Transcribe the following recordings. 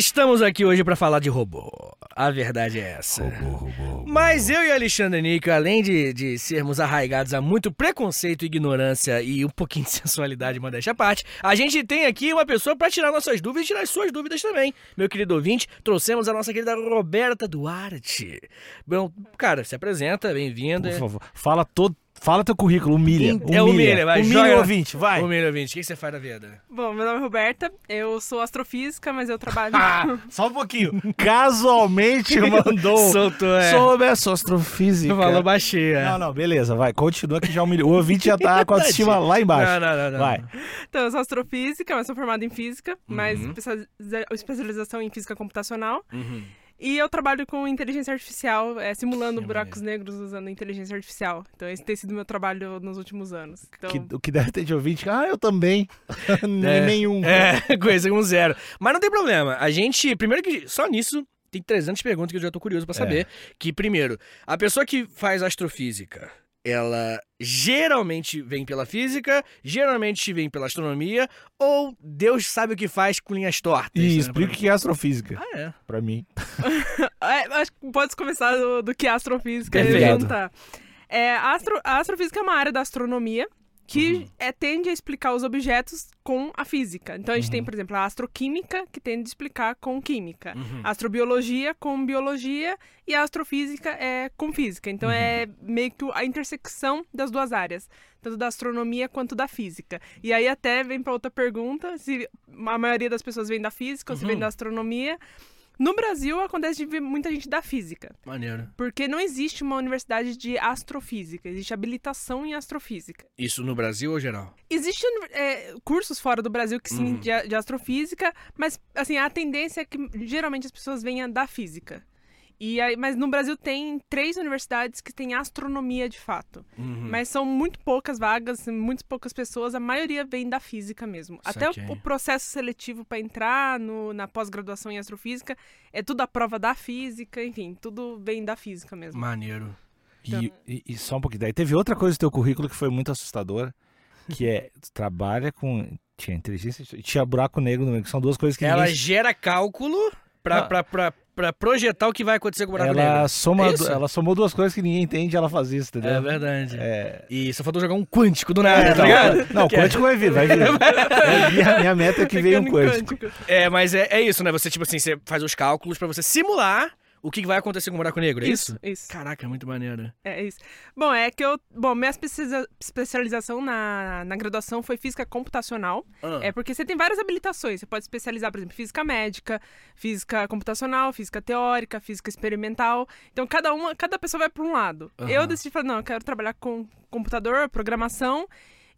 estamos aqui hoje para falar de robô. A verdade é essa. Robô, robô, robô. Mas eu e Alexandre Nico, além de, de sermos arraigados a muito preconceito, ignorância e um pouquinho de sensualidade, modéstia à parte, a gente tem aqui uma pessoa para tirar nossas dúvidas e tirar as suas dúvidas também. Meu querido ouvinte, trouxemos a nossa querida Roberta Duarte. Bom, cara, se apresenta, bem-vinda. Por favor, fala todo. Fala teu currículo, humilha. humilha. É humilha, vai, humilha joga- o ouvinte, vai. Humilde ouvinte, o que você faz da vida? Bom, meu nome é Roberta, eu sou astrofísica, mas eu trabalho. Ah, só um pouquinho. Casualmente mandou. Soltou, é. Soube a sua astrofísica. Falou baixinha. Não, não, beleza, vai. Continua que já humilhou. O ouvinte já tá com a autoestima lá embaixo. Não, não, não, não. Vai. Então, eu sou astrofísica, mas sou formada em física, mas Uhum. especializa- especialização em física computacional. Uhum. E eu trabalho com inteligência artificial, é, simulando Que buracos negros usando inteligência artificial. Então, esse tem sido meu trabalho nos últimos anos. Então, Que- o que deve ter de ouvinte? Ah, eu também. É. nenhum. É, coisa com zero. Mas não tem problema. A gente, primeiro que só nisso tem 300 perguntas que eu já tô curioso pra saber. Que primeiro, a pessoa que faz astrofísica, ela geralmente vem pela física, geralmente vem pela astronomia, ou Deus sabe o que faz com linhas tortas. E né? explica o que é astrofísica. Ah, é. Pra mim. é, acho que pode começar do, do que é astrofísica. Perfeito. juntar. É, a, astro- a astrofísica é uma área da astronomia que Uhum. é, tende a explicar os objetos com a física. Então, a gente Uhum. tem, por exemplo, a astroquímica, que tende a explicar com química. Uhum. A astrobiologia com biologia e a astrofísica é com física. Então é meio que a intersecção das duas áreas, tanto da astronomia quanto da física. E aí até vem para outra pergunta, se a maioria das pessoas vem da física ou se vem Uhum. da astronomia. No Brasil acontece de ver muita gente da física, Maneiro. porque não existe uma universidade de astrofísica, existe habilitação em astrofísica. Isso no Brasil ou geral? Existem é, cursos fora do Brasil que sim, Uhum. de, de astrofísica, mas assim, a tendência é que geralmente as pessoas venham da física. E aí, mas no Brasil tem três universidades que têm astronomia de fato. Uhum. Mas são muito poucas vagas, muito poucas pessoas, a maioria vem da física mesmo. Até Saquei. o, o processo seletivo para entrar no- na pós-graduação em astrofísica é tudo a prova da física, enfim, tudo vem da física mesmo. Maneiro. E, e- e só um pouquinho. Daí teve outra coisa do teu currículo que foi muito assustadora, que é, tu trabalha com... Tinha inteligência e tinha buraco negro no meio, que são duas coisas que Ela ninguém... gera cálculo pra, Pra projetar o que vai acontecer com o buraco Ela, negro. soma, É ela somou duas coisas que ninguém entende e ela faz isso, entendeu? É verdade. É... E só faltou jogar um quântico do nada, tá não, ligado? não, o é- quântico vai vir, vai vir. É, minha, minha meta é que venha um Mecânico quântico. É, mas é, é isso, né? Você, tipo assim, você faz os cálculos pra você simular o que vai acontecer com o buraco negro, é isso? Isso, isso. Caraca, é muito maneiro. É isso. Bom, é que eu. Bom, minha especializa- especialização na, na graduação foi física computacional. Ah, É porque você tem várias habilitações. Você pode especializar, por exemplo, em física médica, física computacional, física teórica, física experimental. Então, cada uma, cada pessoa vai para um lado. Eu decidi falar, não, eu quero trabalhar com computador, programação.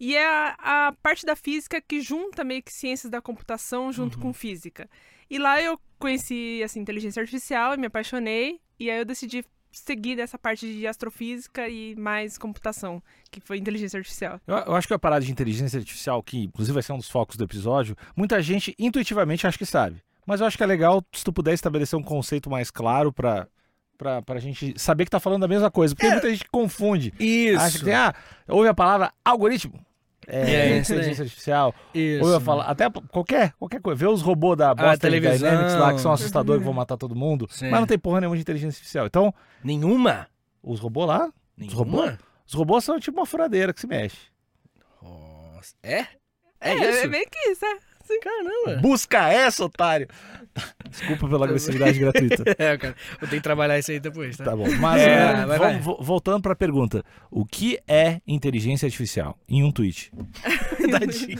E é a, a parte da física que junta meio que ciências da computação junto Uhum. com física. E lá eu conheci assim, inteligência artificial e me apaixonei. E aí eu decidi seguir dessa parte de astrofísica e mais computação, que foi inteligência artificial. Eu, eu acho que a parada de inteligência artificial, que inclusive vai ser um dos focos do episódio, muita gente intuitivamente acha que sabe. Mas eu acho que é legal se tu puder estabelecer um conceito mais claro pra, pra, pra gente saber que tá falando da mesma coisa. Porque muita gente confunde. Isso. Acha que tem, ah, ouve a palavra algoritmo. É, É, inteligência artificial. isso. Ou eu falo, até qualquer, qualquer coisa. Vê os robôs da Boston Ah, televisão. Dynamics lá, que são assustadores, que vão matar todo mundo. Sim. Mas não tem porra nenhuma de inteligência artificial. Então, Nenhuma? os robôs lá, Nenhuma? robôs? os robôs são tipo uma furadeira que se mexe. Nossa. É? É, é, isso? é meio que isso, é. Caramba. Busca essa, otário! Desculpa pela agressividade gratuita. É, cara. Vou ter que trabalhar isso aí depois, tá? Tá bom. Mas É, é, vai, vamos- vai. vo- voltando pra pergunta. O que é inteligência artificial? Em um tweet. Tadinho.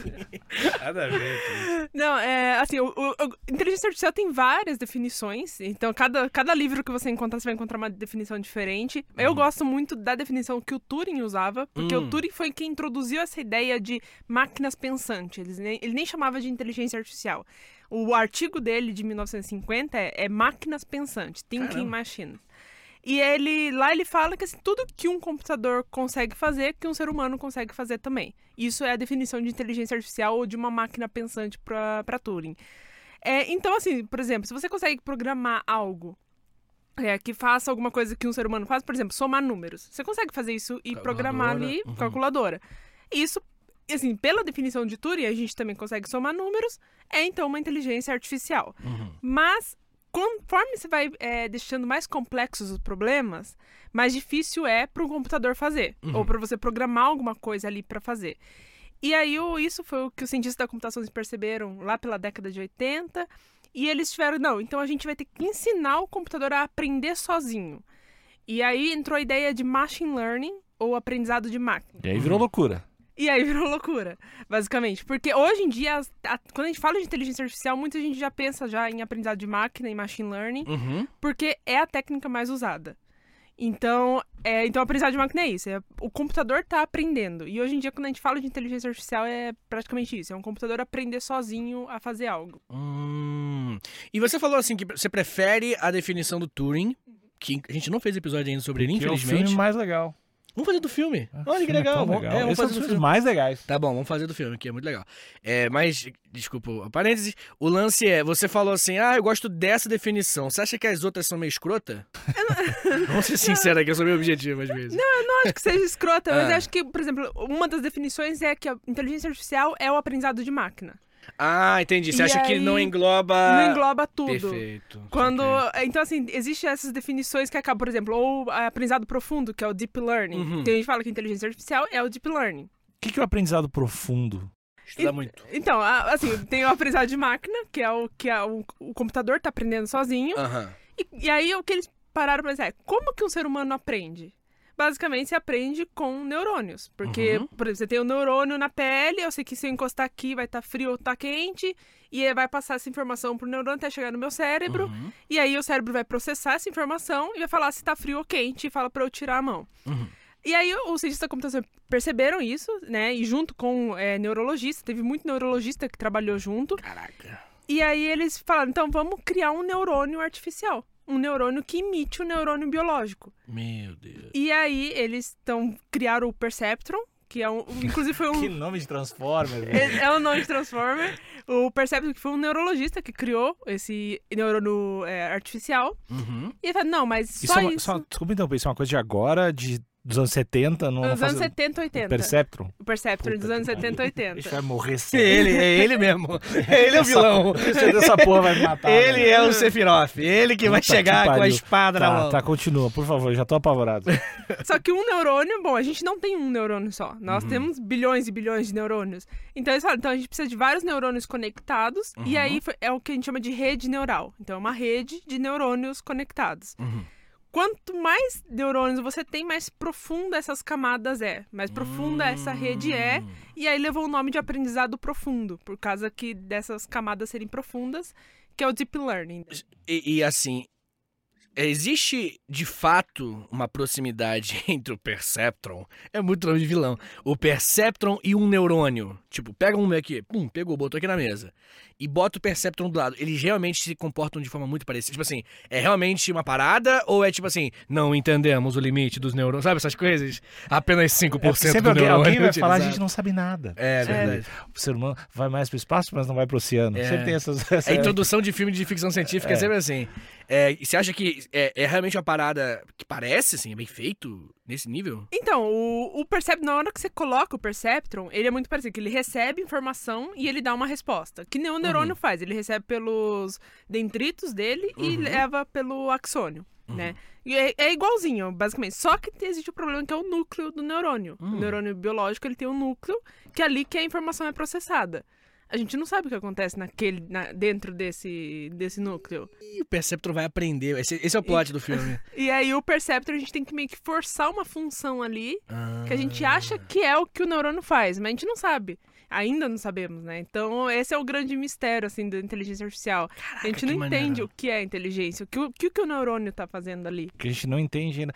Nada a ver. Não, é assim, o, o- o- inteligência artificial tem várias definições. Então, cada, cada livro que você encontrar, você vai encontrar uma definição diferente. Eu gosto muito da definição que o Turing usava, porque Hum. o Turing foi quem introduziu essa ideia de máquinas pensantes. Ele nem, ele nem chamava de inteligência artificial. O artigo dele de 1950 é, é máquinas pensantes, thinking Caramba. machines. E ele lá ele fala que assim, tudo que um computador consegue fazer, que um ser humano consegue fazer também. Isso é a definição de inteligência artificial ou de uma máquina pensante para Turing. É, então, assim, por exemplo, se você consegue programar algo é, que faça alguma coisa que um ser humano faz, por exemplo, somar números, você consegue fazer isso e programar ali uhum. calculadora. Isso E assim, pela definição de Turing, a gente também consegue somar números, é então uma inteligência artificial. Uhum. Mas conforme você vai é, deixando mais complexos os problemas, mais difícil é para um computador fazer, Uhum. ou para você programar alguma coisa ali para fazer. E aí isso foi o que os cientistas da computação perceberam lá pela década de 80, e eles tiveram, não, então a gente vai ter que ensinar o computador a aprender sozinho. E aí entrou a ideia de machine learning ou aprendizado de máquina. E aí virou loucura. E aí virou loucura, basicamente. Porque hoje em dia, a- quando a gente fala de inteligência artificial, muita gente já pensa já em aprendizado de máquina, em machine learning, Uhum. porque é a técnica mais usada. Então, é, então aprendizado de máquina é isso. É, o computador tá aprendendo. E hoje em dia, quando a gente fala de inteligência artificial, é praticamente isso. É um computador aprender sozinho a fazer algo. Hum. E você falou assim que você prefere a definição do Turing, que a gente não fez episódio ainda sobre ele, Que é o infelizmente. filme mais legal. Vamos fazer do filme. Ah, Olha que filme é legal. é, vamos Esse é um fazer dos do filmes filme. mais legais. Tá bom, vamos fazer do filme, que é muito legal. É, mas, desculpa, parênteses, o lance é, você falou assim, ah, eu gosto dessa definição. Você acha que as outras são meio escrota? Vamos ser sinceros aqui, eu sou meio objetivo às vezes. Não acho que seja escrota, mas Ah. eu acho que, por exemplo, uma das definições é que a inteligência artificial é o aprendizado de máquina. Ah, entendi. Você E acha que aí, não engloba... Não engloba tudo. Perfeito. Quando, saquei. então assim, existem essas definições que acabam, por exemplo, ou aprendizado profundo, que é o deep learning. Uhum. Tem gente que fala que inteligência artificial é o deep learning. O que, que é o aprendizado profundo? Estuda muito. Então, assim, tem o aprendizado de máquina, que é o que é o, o computador tá aprendendo sozinho. Aham. E, e aí o que eles pararam pra pensar é, como que um ser humano aprende? Basicamente, você aprende com neurônios. Porque, Uhum. por exemplo, você tem o neurônio na pele, eu sei que se eu encostar aqui vai estar frio ou tá quente, e vai passar essa informação pro neurônio até chegar no meu cérebro. Uhum. E aí o cérebro vai processar essa informação e vai falar se tá frio ou quente e fala pra eu tirar a mão. Uhum. E aí os cientistas da computação perceberam isso, né? E junto com é, neurologista, teve muito neurologista que trabalhou junto. Caraca. E aí eles falaram, então vamos criar um neurônio artificial. Um neurônio que imite o neurônio biológico. Meu Deus. E aí eles então criaram o Perceptron, que é um. Inclusive foi um. Que nome de Transformers. né? É é o nome de Transformer. O Perceptron, que foi um neurologista que criou esse neurônio é, artificial. Uhum. E ele falou, não, mas Isso só é uma, isso. só- desculpa interromper, isso é uma coisa de agora, de, dos anos 70, não, Nos anos faz- 70, 80. Perceptron? O Perceptron dos anos que 70, pariu. 80. Isso vai morrer É cedo. ele, é ele mesmo. Ele é o vilão. Essa porra vai me matar. Ele é o Sephiroth. Ele que vai que chegar com a espada na Tá, mão. tá, continua, por favor, já tô apavorado. Só que um neurônio, bom, a gente não tem um neurônio só. Uhum. Nós temos bilhões e bilhões de neurônios. Então eles falam, então a gente precisa de vários neurônios conectados. E Uhum. aí é o que a gente chama de rede neural. Então é uma rede de neurônios conectados. Uhum. Quanto mais neurônios você tem, mais profunda essas camadas é. Mais profunda essa rede é. Hum. E aí levou o nome de aprendizado profundo, por causa que dessas camadas serem profundas, que é o deep learning. E, e, assim, existe de fato uma proximidade entre o Perceptron, é muito nome de vilão, o Perceptron e um neurônio. Tipo, pega um aqui, pum, pegou, botou aqui na mesa. E bota o Perceptron do lado. Eles realmente se comportam de forma muito parecida. Tipo assim, é realmente uma parada ou é tipo assim, não entendemos o limite dos neurônios? Sabe essas coisas? Apenas 5% É sempre do alguém, neurônio alguém vai falar, a gente não sabe nada. É, verdade. O ser humano vai mais pro espaço, mas não vai pro oceano. É. Sempre tem essas. essa- A introdução de filme de ficção científica é, É. sempre assim. É, e você acha que é, é realmente uma parada que parece, assim, é bem feito nesse nível? Então, o, o Perceptron, na hora que você coloca o Perceptron, ele é muito parecido, que ele recebe informação e ele dá uma resposta. Que nem o neurônio faz, ele recebe pelos dendritos dele e Uhum. leva pelo axônio, né? E é, é igualzinho, basicamente. Só que existe o problema que é o núcleo do neurônio. Hum. O neurônio biológico, ele tem um núcleo que é ali que a informação é processada. A gente não sabe o que acontece naquele, na- dentro desse, desse núcleo. E o Perceptron vai aprender. Esse, esse é o plot do filme. E aí o Perceptor, a gente tem que meio que forçar uma função ali que a gente Ah. acha que é o que o neurônio faz, mas a gente não sabe. Ainda não sabemos, né? Então, esse é o grande mistério, assim, da inteligência artificial. a gente que não maneiro. entende o que é inteligência, o que o, que, o que o neurônio tá fazendo ali. Que a gente não entende ainda.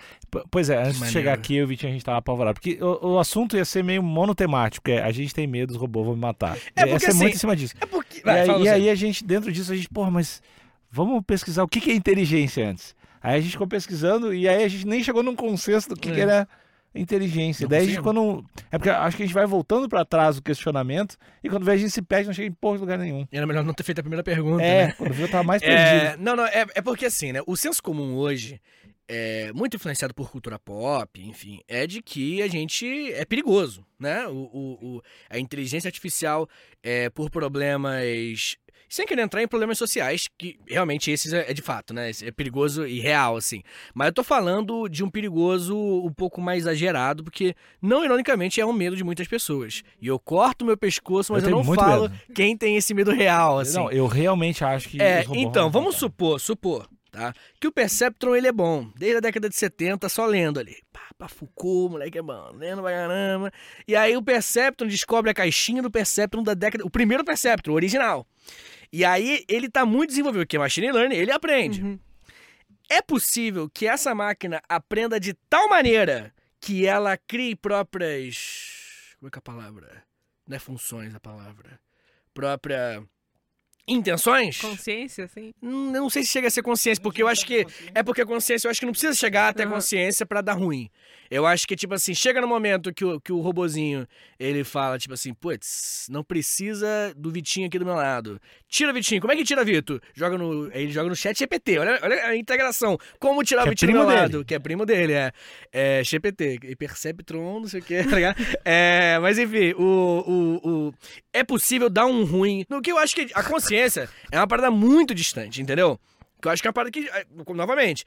Pois é, antes de maneiro. chegar aqui, eu e o Vitinho, a gente tava apavorado. Porque o, o assunto ia ser meio monotemático. É, a gente tem medo, os robôs vão me matar. É ia porque, ser muito assim, em cima disso. É porque. E, Vai, aí, fala e aí a gente, dentro disso, a gente, porra, mas vamos pesquisar o que, que é inteligência antes. Aí a gente ficou pesquisando e aí a gente nem chegou num consenso do que, É. que era inteligência. Não Daí a gente num... É porque acho que a gente vai voltando pra trás do questionamento e quando vê a gente se perde, não chega em porra de lugar nenhum. Era melhor não ter feito a primeira pergunta, É, né? quando viu eu tava mais perdido. É, não, não, é, é porque assim, né? O senso comum hoje, é, muito influenciado por cultura pop, enfim, é de que a gente é perigoso, né? O, o, o- a inteligência artificial, é, por problemas. Sem querer entrar em problemas sociais, que realmente esses é, é de fato, né? É perigoso e real, assim. Mas eu tô falando de um perigoso um pouco mais exagerado, porque, não ironicamente, é um medo de muitas pessoas. E eu corto meu pescoço, mas Eu eu, não falo medo. quem tem esse medo real, assim. Não, eu realmente acho que. É, então, vamos supor, supor, tá? Que o Perceptron, ele é bom. Desde a década de 70, só lendo ali. Pá, pá, Foucault, moleque é bom. Lendo pra caramba. E aí o Perceptron descobre a caixinha do Perceptron da década... O primeiro Perceptron, original. E aí ele tá muito desenvolvido, porque é machine learning, ele aprende. Uhum. É possível que essa máquina aprenda de tal maneira que ela crie próprias... Como é que é a palavra? Não é funções a palavra. Própria... Intenções? Consciência, Eu não sei se chega a ser consciência, porque eu acho que. É porque a consciência, eu acho que não precisa chegar até a consciência pra dar ruim. Eu acho que, tipo assim, chega no momento que o, que o robozinho ele fala, tipo assim, putz, não precisa do Vitinho aqui do meu lado. Tira Vitinho. Como é que tira Vitor? Joga no. Ele joga no chat GPT. Olha, olha a integração. Como tirar Que o é Vitinho do meu primo lado? dele. Que é primo dele, é. É GPT. E Perceptron, não sei o que, tá ligado? É, mas enfim, o, o, o. É possível dar um ruim. No que eu acho que a consciência é uma parada muito distante, entendeu? Que eu acho que é uma parada que, é, novamente,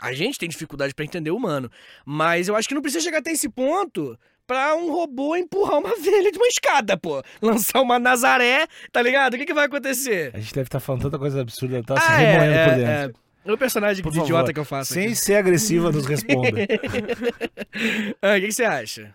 a, gente tem dificuldade pra entender o humano. Mas eu acho que não precisa chegar até esse ponto pra um robô empurrar uma velha de uma escada, pô. Lançar uma Nazaré, tá ligado? O que, que vai acontecer? A gente deve estar falando tanta coisa absurda, tá se Ah, remoendo é, por é, dentro. é. O personagem Por de favor, idiota que eu faço. Sem aqui. ser agressiva, nos responda. Ah, o que, que você acha?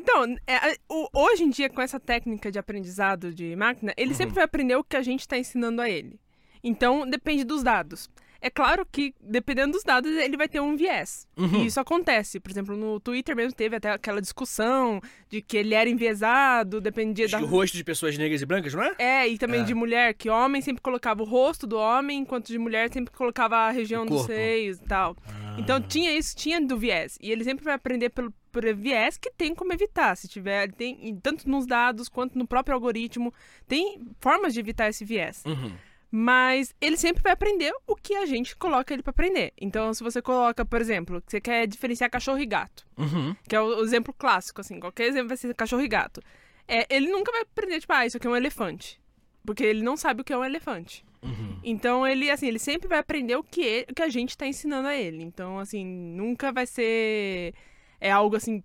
Então, é, o- hoje em dia, com essa técnica de aprendizado de máquina, ele Uhum. sempre vai aprender o que a gente está ensinando a ele. Então, depende dos dados. É claro que, dependendo dos dados, ele vai ter um viés. Uhum. E isso acontece. Por exemplo, no Twitter mesmo teve até aquela discussão de que ele era enviesado, dependia da. O rosto de pessoas negras e brancas, não é? É, e também É. de mulher, que homem sempre colocava o rosto do homem, enquanto de mulher sempre colocava a região dos seios e tal. Então tinha isso, tinha do viés. E ele sempre vai aprender pelo, por viés que tem como evitar. Se tiver, tem, tanto nos dados quanto no próprio algoritmo, tem formas de evitar esse viés. Uhum. Mas ele sempre vai aprender o que a gente coloca ele pra aprender. Então, se você coloca, por exemplo, que você quer diferenciar cachorro e gato, Uhum. que é o, exemplo clássico, assim, qualquer exemplo vai ser cachorro e gato. É, ele nunca vai aprender, tipo, ah, isso aqui é um elefante. Porque ele não sabe o que é um elefante. Uhum. Então, ele, assim, ele sempre vai aprender o que, ele- o que a gente tá ensinando a ele. Então, assim, nunca vai ser é algo, assim,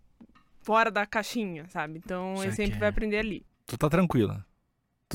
fora da caixinha, sabe? Então, ele Saquei. sempre vai aprender ali. Tu tá tranquila.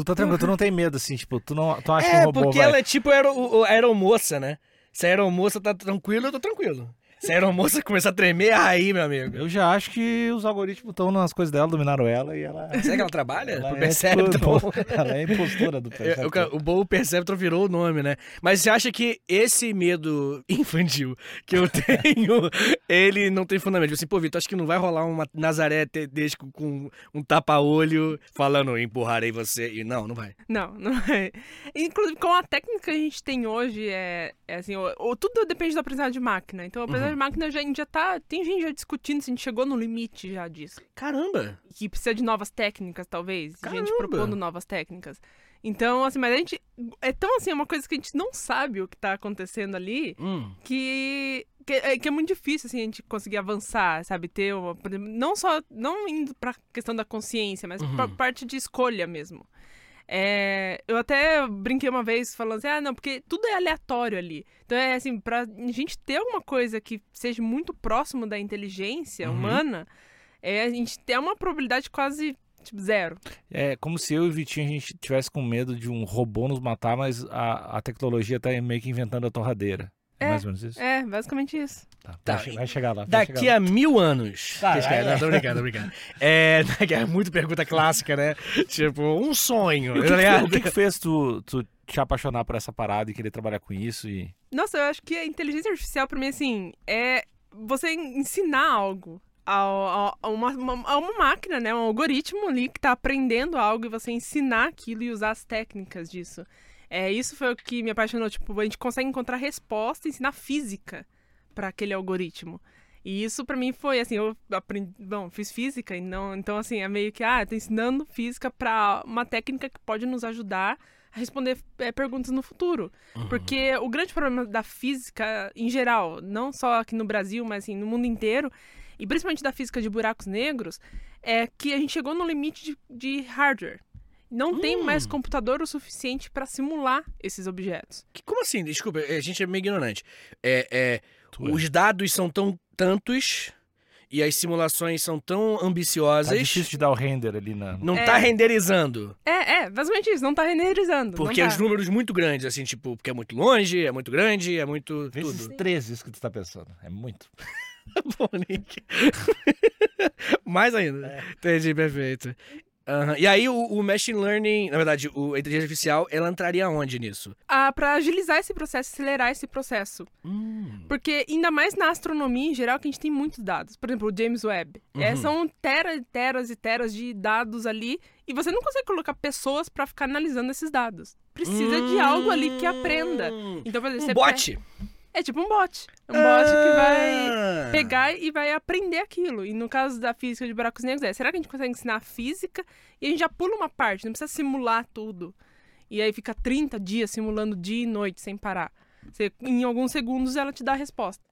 Tu tá tranquila, tu não tem medo, assim, tipo, tu não tu acha que É, o robô porque vai... ela é tipo aero, aeromoça, né? Se a aeromoça tá tranquila, eu tô tranquilo. Se a aeromoça começar a tremer, aí, meu amigo. Eu já acho que os algoritmos estão nas coisas dela, dominaram ela e ela... Será que ela trabalha? ela Pro é, Perceptron? ela é impostora do Perceptron. O, o bom Perceptron virou o nome, né? Mas você acha que esse medo infantil que eu tenho, ele não tem fundamento? Tipo Assim, pô, Vitor, acho que não vai rolar uma Nazaré Tedesco com um tapa-olho falando empurrarei você. E não, não vai. Não, não é. Inclusive, com a técnica que a gente tem hoje, é, é assim, o, o- tudo depende do aprendizado de máquina. Então, o aprendizado de máquina já, a gente já tá. Tem gente já discutindo se a gente chegou no limite já disso. Caramba! Que precisa de novas técnicas, talvez. Gente Caramba! propondo novas técnicas. Então, assim, mas a gente. É tão assim, é uma coisa que a gente não sabe o que tá acontecendo ali Hum. que. Que é, que é muito difícil, assim, a gente conseguir avançar, sabe? Ter uma. Não só. Não indo pra questão da consciência, mas Uhum. pra parte de escolha mesmo. É, eu até brinquei uma vez falando assim, ah, não, porque tudo é aleatório ali. Então é assim, pra gente ter alguma coisa que seja muito próximo da inteligência Uhum. humana, é, a gente tem uma probabilidade quase tipo, zero. É como se eu e o Vitinho a gente tivesse com medo de um robô nos matar, mas a, a tecnologia tá meio que inventando a torradeira. É, É, mais ou menos isso? É, basicamente isso. Tá, Tá. Vai, che- vai chegar lá. vai Daqui chegar lá. a mil anos. Tá, vai, não, tô brincando, tô brincando. É, é muito pergunta clássica, né? Tipo, um sonho, o que tá que, o que que fez tu, tu te apaixonar por essa parada e querer trabalhar com isso? E... Nossa, eu acho que a inteligência artificial, pra mim, assim, é você ensinar algo a uma, uma- a uma máquina, né? Um algoritmo ali que tá aprendendo algo e você ensinar aquilo e usar as técnicas disso. É, isso foi o que me apaixonou. Tipo, a gente consegue encontrar resposta e ensinar física para aquele algoritmo. E isso pra mim foi assim, eu aprendi, bom, fiz física e não, então assim, é meio que ah, eu tô ensinando física para uma técnica que pode nos ajudar responder é, perguntas no futuro. Uhum. Porque o grande problema da física em geral, não só aqui no Brasil, mas assim, no mundo inteiro, e principalmente da física de buracos negros, é que a gente chegou no limite de, de hardware. Não tem Hum. mais computador o suficiente para simular esses objetos. Que- Como assim? Desculpa, a gente é meio ignorante. É, é, é. os dados são tão tantos e as simulações são tão Tá ambiciosas. difícil de dar o render ali na. Não É. tá renderizando. É, é, basicamente isso, não tá renderizando. Porque não os tá. números muito grandes, assim, tipo, porque é muito longe, é muito grande, é muito Vezes tudo. 13 isso que tu tá pensando. É muito. Pô, Nick. Mais ainda. Entendi, perfeito. Aham. E aí o, o machine learning, na verdade, o, a inteligência artificial, ela entraria onde nisso? Ah, pra agilizar esse processo, acelerar esse processo. Hum. Porque ainda mais na astronomia em geral, que a gente tem muitos dados. Por exemplo, o James Webb. É, Uhum. são teras, teras e teras de dados ali. E você não consegue colocar pessoas pra ficar analisando esses dados. Precisa de algo ali que aprenda. Hum. Então, por exemplo, Um você bot. É tipo um bot. Um bot que vai Ah. pegar e vai aprender aquilo. E no caso da física de buracos negros, é, será que a gente consegue ensinar a física e a gente já pula uma parte, não precisa simular tudo. E aí fica 30 dias simulando dia e noite sem parar. Você, em alguns segundos ela te dá a resposta.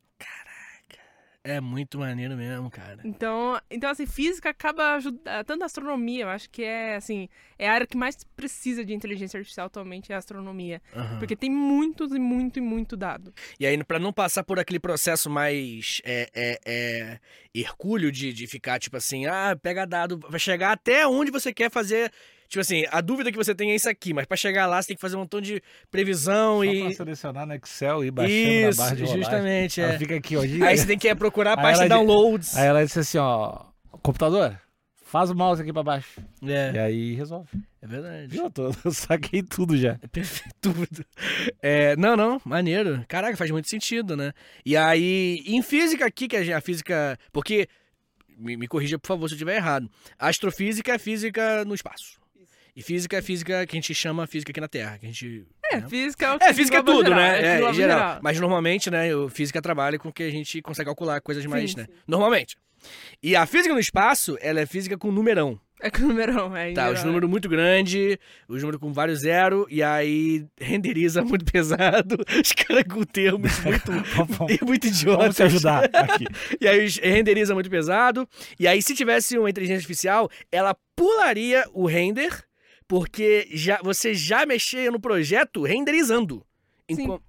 É muito maneiro mesmo, cara. Então, então assim, física acaba ajudando, tanto a astronomia, eu acho que é assim, é a área que mais precisa de inteligência artificial atualmente é a astronomia, Aham. porque tem muitos e muito e muito dado. E aí, pra não passar por aquele processo mais é, é, é, hercúleo de, de ficar, tipo assim, ah, pega dado, vai chegar até onde você quer fazer. Tipo assim, a dúvida que você tem é isso aqui, mas pra chegar lá você tem que fazer um montão de previsão Só e. pra selecionar no Excel e baixando Isso, na barra de rolagem. justamente. Ela É. fica aqui, ó. Aí você tem que procurar a pasta de downloads. Aí ela disse assim, ó. Computador, faz o mouse aqui pra baixo. É, E aí resolve. é verdade. Viu? Eu, tô, eu saquei tudo já. É perfeito tudo. É, não, não, maneiro. Caraca, faz muito sentido, né? E aí, em física aqui, que a física. Porque. Me, me corrija, por favor, se eu estiver errado. Astrofísica é física no espaço. E física é física que a gente chama física aqui na Terra. Que a gente. É, né? física é o que É, física é tudo, geral, né? É, engloba em geral. Mas normalmente, né, o física trabalha com que a gente consegue calcular coisas mais, Sim, né? sim. Normalmente. E a física no espaço, ela é física com numerão. É com numerão, é. Tá, os geral, números muito grandes, os números com vários zero, e aí renderiza muito pesado, os caras com termos muito, Vamos muito idiotas. vamos te ajudar aqui. E aí renderiza muito pesado, e aí se tivesse uma inteligência artificial, ela pularia o render, porque já, você já mexia no projeto renderizando. Sim. Enqu-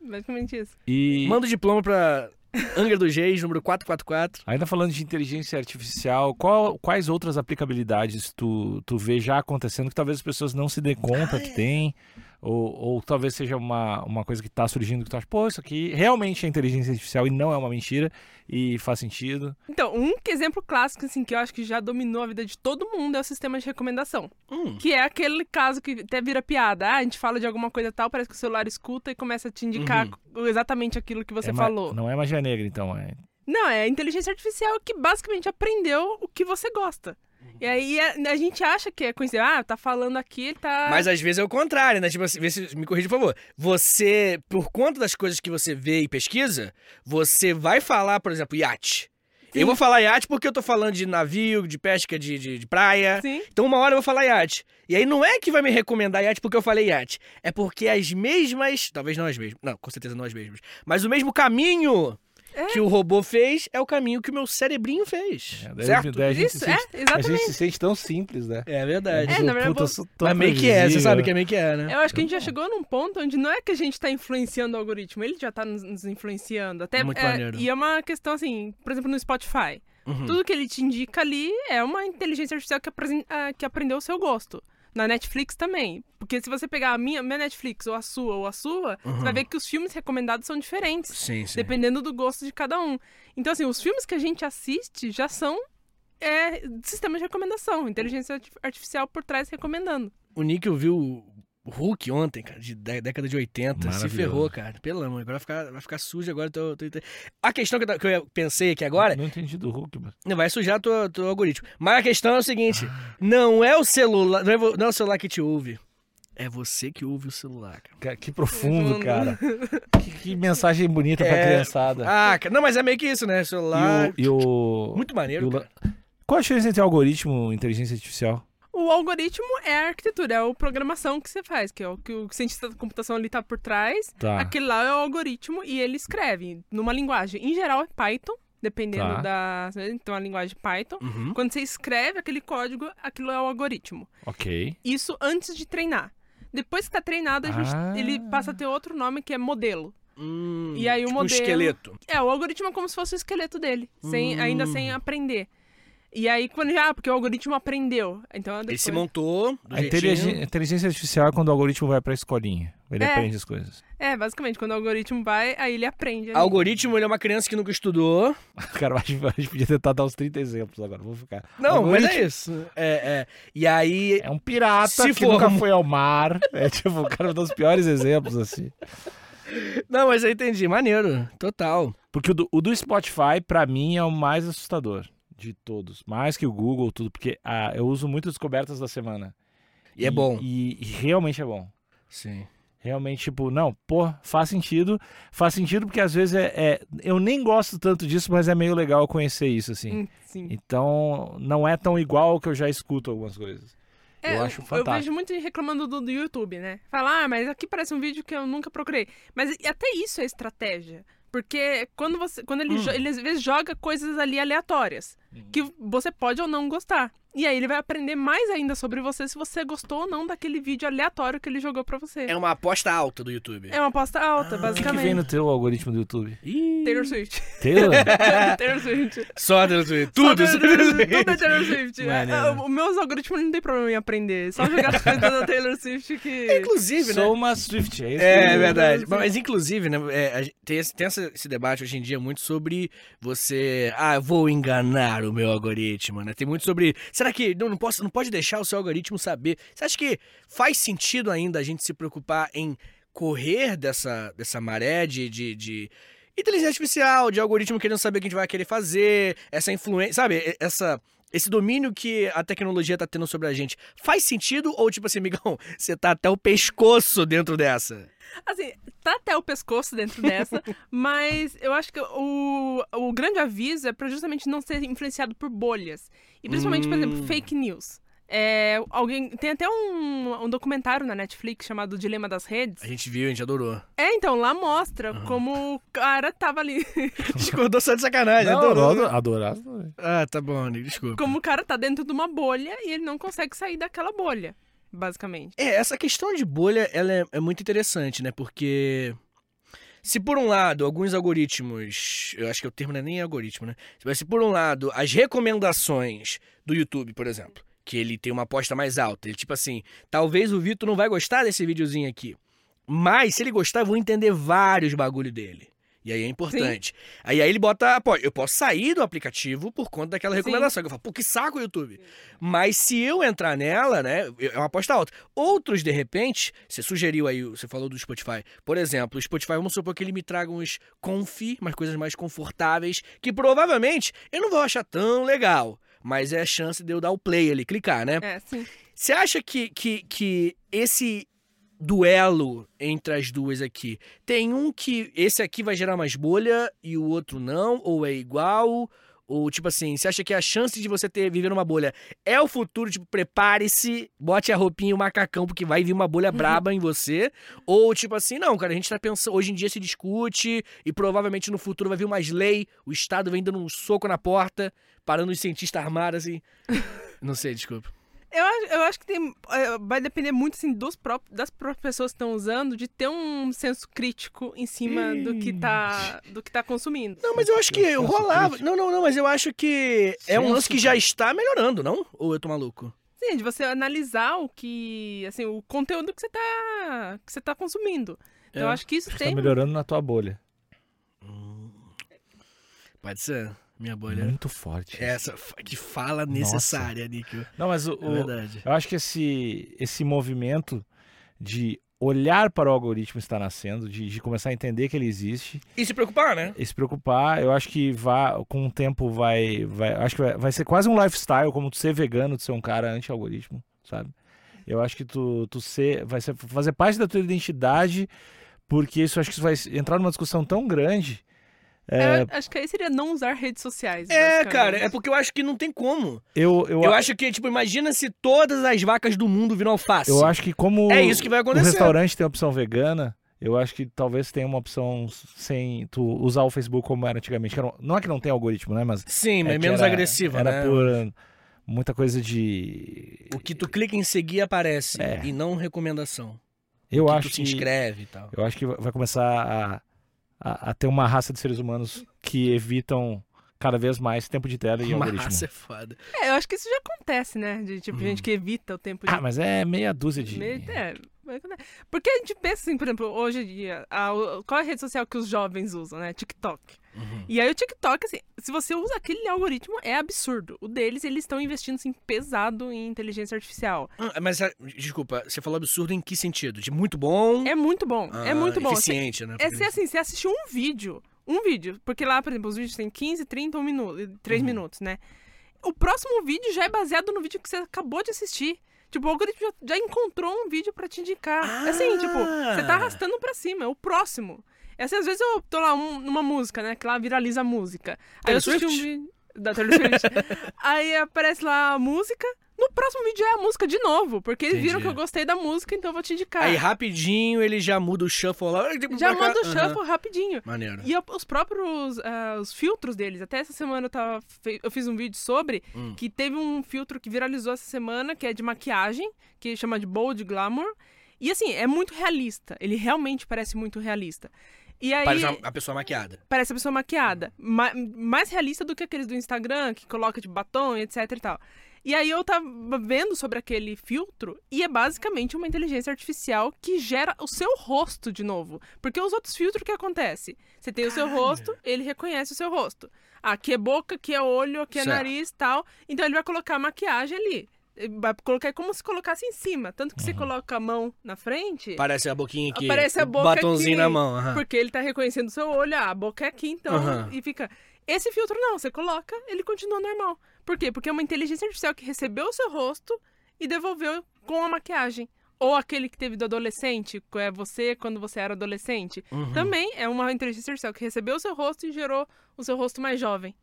Basicamente isso. E Manda o diploma pra Angra dos Reis, número 444. ainda falando de inteligência artificial, qual- quais outras aplicabilidades tu, tu vê já acontecendo que talvez as pessoas não se dê conta Ah, que é. tem? Ou, ou talvez seja uma, uma coisa que tá surgindo que tu acha, pô, isso aqui realmente é inteligência artificial e não é uma mentira e faz sentido. Então, um exemplo clássico, assim, que eu acho que já dominou a vida de todo mundo é o sistema de recomendação. Hum, Que é aquele caso que até vira piada. Ah, a gente fala de alguma coisa tal, parece que o celular escuta e começa a te indicar exatamente aquilo que você Uhum. É falou. Não é magia negra, então. É... Não, é a inteligência artificial que basicamente aprendeu o que você gosta. E aí a, a gente acha que é coincidência. Ah, tá falando aqui, ele tá. Mas às vezes é o contrário, né? Tipo assim, vê se, me corrija, por favor. Você, por conta das coisas que você vê e pesquisa, você vai falar, por exemplo, iate. Sim. Eu vou falar iate porque eu tô falando de navio, de pesca, de, de, de praia. Sim. Então uma hora eu vou falar iate. E aí não é que vai me recomendar iate porque eu falei iate. É porque as mesmas. Talvez não as mesmas. Não, com certeza não as mesmas. Mas o mesmo caminho É. que o robô fez é o caminho que o meu cerebrinho fez. É, daí- certo? daí a gente Isso, se é, sente- A gente exatamente. se sente tão simples, né? É verdade. É, na verdade, Puta, eu tão Mas meio que é, você sabe que é meio que é, né? Eu acho que a gente já chegou num ponto onde não é que a gente tá influenciando o algoritmo, ele já tá nos, nos influenciando. Até, Muito é, maneiro. E é uma questão assim, por exemplo, no Spotify. Uhum. Tudo que ele te indica ali é uma inteligência artificial que, apresen- ah, que aprendeu o seu gosto. Na Netflix também. Porque se você pegar a minha, minha Netflix, ou a sua, ou a sua, Uhum. você vai ver que os filmes recomendados são diferentes. Sim, sim. Dependendo do gosto de cada um. Então, assim, os filmes que a gente assiste já são é, sistema de recomendação. Inteligência arti- artificial por trás recomendando. O Nick viu o Hulk ontem, cara, de dé- década de 80. Se ferrou, cara. Pelo amor, agora vai ficar, vai ficar sujo agora. Tô, tô- tô- A questão que eu, que eu pensei aqui agora, Não entendi do Hulk, mas... não vai sujar teu, teu algoritmo. Mas a questão é o seguinte: não é o celular, não é, vo- não é o celular que te ouve. É você que ouve o celular, cara. Ca- Que profundo, Profundo. cara. que, que mensagem bonita pra É. criançada. Ah, cara, não, mas é meio que isso, né? Celular. E o... E o... Muito maneiro. e o cara. la- Qual a diferença entre algoritmo e inteligência artificial? O algoritmo é a arquitetura, é a programação que você faz, que é o que o cientista da computação ali tá por trás. Tá. Aquele lá é o algoritmo e ele escreve numa linguagem. Em geral é Python, dependendo Tá. da. Então a linguagem Python. Uhum. Quando você escreve aquele código, aquilo é o algoritmo. Ok. Isso antes de treinar. Depois que tá treinado, a gente, Ah. ele passa a ter outro nome que é modelo. Hum, E aí o tipo um modelo- esqueleto. É, o algoritmo é como se fosse o esqueleto dele, sem, ainda Hum. sem aprender. E aí, quando já, porque o algoritmo aprendeu. Então, Ele depois... se montou do A jeitinho. inteligência, a inteligência artificial é quando o algoritmo vai pra escolinha. Ele É. aprende as coisas. É, basicamente, quando o algoritmo vai, aí ele aprende. ali. Algoritmo, ele é uma criança que nunca estudou. Cara, a gente, a gente podia tentar dar uns 30 exemplos agora. Vou ficar. Não, mas Algoritmo é isso. É, é. E aí, É um pirata Se que for nunca um- foi ao mar. É tipo, o cara dá os piores exemplos, assim. Não, mas eu entendi. Maneiro. Total. Porque o do, o do Spotify, pra mim, é o mais assustador de todos. Mais que o Google, tudo. Porque ah, eu uso muito descobertas da semana. E é bom. E, e realmente é bom. Sim. Realmente, tipo, não, pô, faz sentido. Faz sentido porque às vezes é, é- Eu nem gosto tanto disso, mas é meio legal conhecer isso, assim. Hum, Sim. Então, não é tão igual que eu já escuto algumas coisas. É, eu acho Eu fantástico. vejo muito reclamando do, do YouTube, né? Fala, ah, mas aqui parece um vídeo que eu nunca procurei. Mas e até isso é estratégia. Porque quando você. Quando ele, Hum. jo- ele às vezes joga coisas ali aleatórias. Que você pode ou não gostar. E aí ele vai aprender mais ainda sobre você se você gostou ou não daquele vídeo aleatório que ele jogou pra você. É uma aposta alta do YouTube. É uma aposta alta, O que, que basicamente. vem no teu algoritmo do YouTube? Ih, Taylor Swift. Teu? Taylor Swift. Só Taylor Swift. Tudo. Só Taylor Swift. Tudo é Taylor Swift. Maneiro. É, o- Os meus algoritmos não tem problema em aprender. Só jogar as coisas da Taylor Swift que. Inclusive, né? Sou uma Swift, é isso? É, é verdade. Mas, inclusive, né, é, tem, esse, tem esse debate hoje em dia muito sobre você. Ah, vou enganar o meu algoritmo, né? Tem muito sobre. Será que não, não, posso, não pode deixar o seu algoritmo saber? Você acha que faz sentido ainda a gente se preocupar em correr dessa, dessa maré de, de, de inteligência artificial, de algoritmo querendo saber o que a gente vai querer fazer, essa influência, sabe? Essa. Esse domínio que a tecnologia tá tendo sobre a gente faz sentido? Ou, tipo assim, amigão, você tá até o pescoço dentro dessa? Assim, tá até o pescoço dentro dessa, mas eu acho que o, o grande aviso é pra justamente não ser influenciado por bolhas. E principalmente, por exemplo, Hum. fake news. É, alguém tem até um, um documentário na Netflix chamado O Dilema das Redes. A gente viu, a gente adorou. É, então, lá mostra como o cara tava ali. Discordou só de sacanagem, Não, adorou. adoro, adorar. Ah, tá bom, Nick, desculpa. Como o cara tá dentro de uma bolha e ele não consegue sair daquela bolha, basicamente. É, essa questão de bolha, ela é, é muito interessante, né? Porque se por um lado alguns algoritmos, eu acho que o termo não é nem algoritmo, né? Mas se por um lado as recomendações do YouTube, por exemplo, que ele tem uma aposta mais alta, ele tipo assim, talvez o Vitor não vai gostar desse videozinho aqui, mas se ele gostar eu vou entender vários bagulho dele. E aí é importante. Aí, aí ele bota, pô, eu posso sair do aplicativo por conta daquela Sim. recomendação. Que eu falo, pô, que saco o YouTube. Mas se eu entrar nela, né, é uma aposta alta. Outros, de repente, você sugeriu aí, você falou do Spotify. Por exemplo, o Spotify, vamos supor que ele me traga uns confi, umas coisas mais confortáveis, que provavelmente eu não vou achar tão legal. Mas é a chance de eu dar o play ali, clicar, né? É, sim. Você acha que, que, que esse duelo entre as duas aqui tem um que esse aqui vai gerar mais bolha e o outro não? Ou é igual? Ou, tipo assim, você acha que a chance de você ter viver numa bolha é o futuro? Tipo, prepare-se, bote a roupinha e o macacão, porque vai vir uma bolha braba em você. Ou, tipo assim, não, cara, a gente tá pensando. Hoje em dia se discute e provavelmente no futuro vai vir mais lei. O Estado vem dando um soco na porta, parando os cientistas armados, assim. Não sei, desculpa. Eu, acho- eu acho que tem, é, vai depender muito assim, dos próprios, das próprias pessoas que estão usando de ter um senso crítico em cima do que tá, do que tá consumindo. Não, mas eu acho que rolava. crítico. Não, não, não, mas eu acho que é um lance que já está melhorando, não? Ou eu tô maluco? Sim, de você analisar o que, assim, o conteúdo que você tá, que você tá consumindo. Então, eu É. acho que isso Tá tem. melhorando na tua bolha. Pode ser, minha bolha. Muito forte. Essa que fala necessária, Níquel. Não, mas o, É o- verdade. eu acho que esse, esse movimento de olhar para o algoritmo está nascendo, de, de começar a entender que ele existe E se preocupar, né? e se preocupar, eu acho que vai, com o tempo vai, vai acho que vai, vai ser quase um lifestyle, como tu ser vegano, tu ser um cara anti-algoritmo, sabe? Eu acho que tu, tu ser, vai ser, fazer parte da tua identidade, porque isso acho que isso vai entrar numa discussão tão grande É, Eu acho que aí seria não usar redes sociais. É, cara, é porque eu acho que não tem como. eu, eu, Eu acho que, tipo, imagina se todas as vacas do mundo viram alface. eu acho que como É isso que vai o acontecer. restaurante tem opção vegana, eu acho que talvez tenha uma opção sem tu usar o Facebook como era antigamente. Não é que não tem algoritmo, né? Mas Sim, é mas que menos era- agressiva, Era né? por muita coisa de. O que tu clica em seguir aparece, É. e não recomendação. Eu que acho tu se que inscreve e tal. eu acho que vai começar a, a, a ter uma raça de seres humanos que evitam cada vez mais tempo de tela e algoritmo. Massa é foda. É, eu acho que isso já acontece, né? De tipo, gente que evita o tempo de. Ah, mas é meia dúzia de. Meio- é, mas- porque a gente pensa assim, por exemplo, hoje em dia, a- qual é a rede social que os jovens usam, né? TikTok. Uhum. E aí o TikTok, assim, se você usa aquele algoritmo, é absurdo. O deles, eles estão investindo, assim, pesado em inteligência artificial. Ah, Mas, ah, desculpa, você falou absurdo em que sentido? De muito bom? É muito bom, é Ah, muito bom. Eficiente, né? É ser assim, você assistiu um vídeo, um vídeo, porque lá, por exemplo, os vídeos têm 15, 30, 1 minuto, 3 Uhum. minutos, né? O próximo vídeo já é baseado no vídeo que você acabou de assistir. Tipo, o algoritmo já, já encontrou um vídeo pra te indicar. É assim, Ah! tipo, você tá arrastando pra cima, é o próximo. É assim, às vezes eu tô lá um- numa música, né? Que lá viraliza a música. Aí eu assisti um vídeo da Taylor Swift. Aí aparece lá a música. No próximo vídeo é a música de novo, porque eles viram Entendi. que eu gostei da música, então eu vou te indicar. Aí rapidinho ele já muda o shuffle lá. já pra cá. manda o shuffle rapidinho. Maneiro. E eu- os próprios ah, os filtros deles. Até essa semana eu, tava eu fiz um vídeo sobre Hum. que teve um filtro que viralizou essa semana, que é de maquiagem, que chama de Bold Glamour. E assim, é muito realista. Ele realmente parece muito realista. E aí. Parece uma- a pessoa maquiada. Parece a pessoa maquiada. Ma- mais realista do que aqueles do Instagram, que coloca de batom e etc e tal. E aí eu tava vendo sobre aquele filtro e é basicamente uma inteligência artificial que gera o seu rosto de novo. Porque os outros filtros, o que acontece? Você tem o seu Caralho. rosto, ele reconhece o seu rosto. Aqui é boca, aqui é olho, aqui é Certo. nariz tal. Então ele vai colocar a maquiagem ali. Vai colocar como se colocasse em cima. Tanto que você coloca a mão na frente. Parece a boquinha aqui. Aparece a boca batonzinho aqui, na mão. aham. Porque ele tá reconhecendo o seu olho, ah, a boca é aqui, então. Aham. E fica. Esse filtro não, você coloca, ele continua normal. Por quê? Porque é uma inteligência artificial que recebeu o seu rosto e devolveu com a maquiagem. Ou aquele que teve do adolescente, que é você quando você era adolescente. Uhum. Também é uma inteligência artificial que recebeu o seu rosto e gerou o seu rosto mais jovem.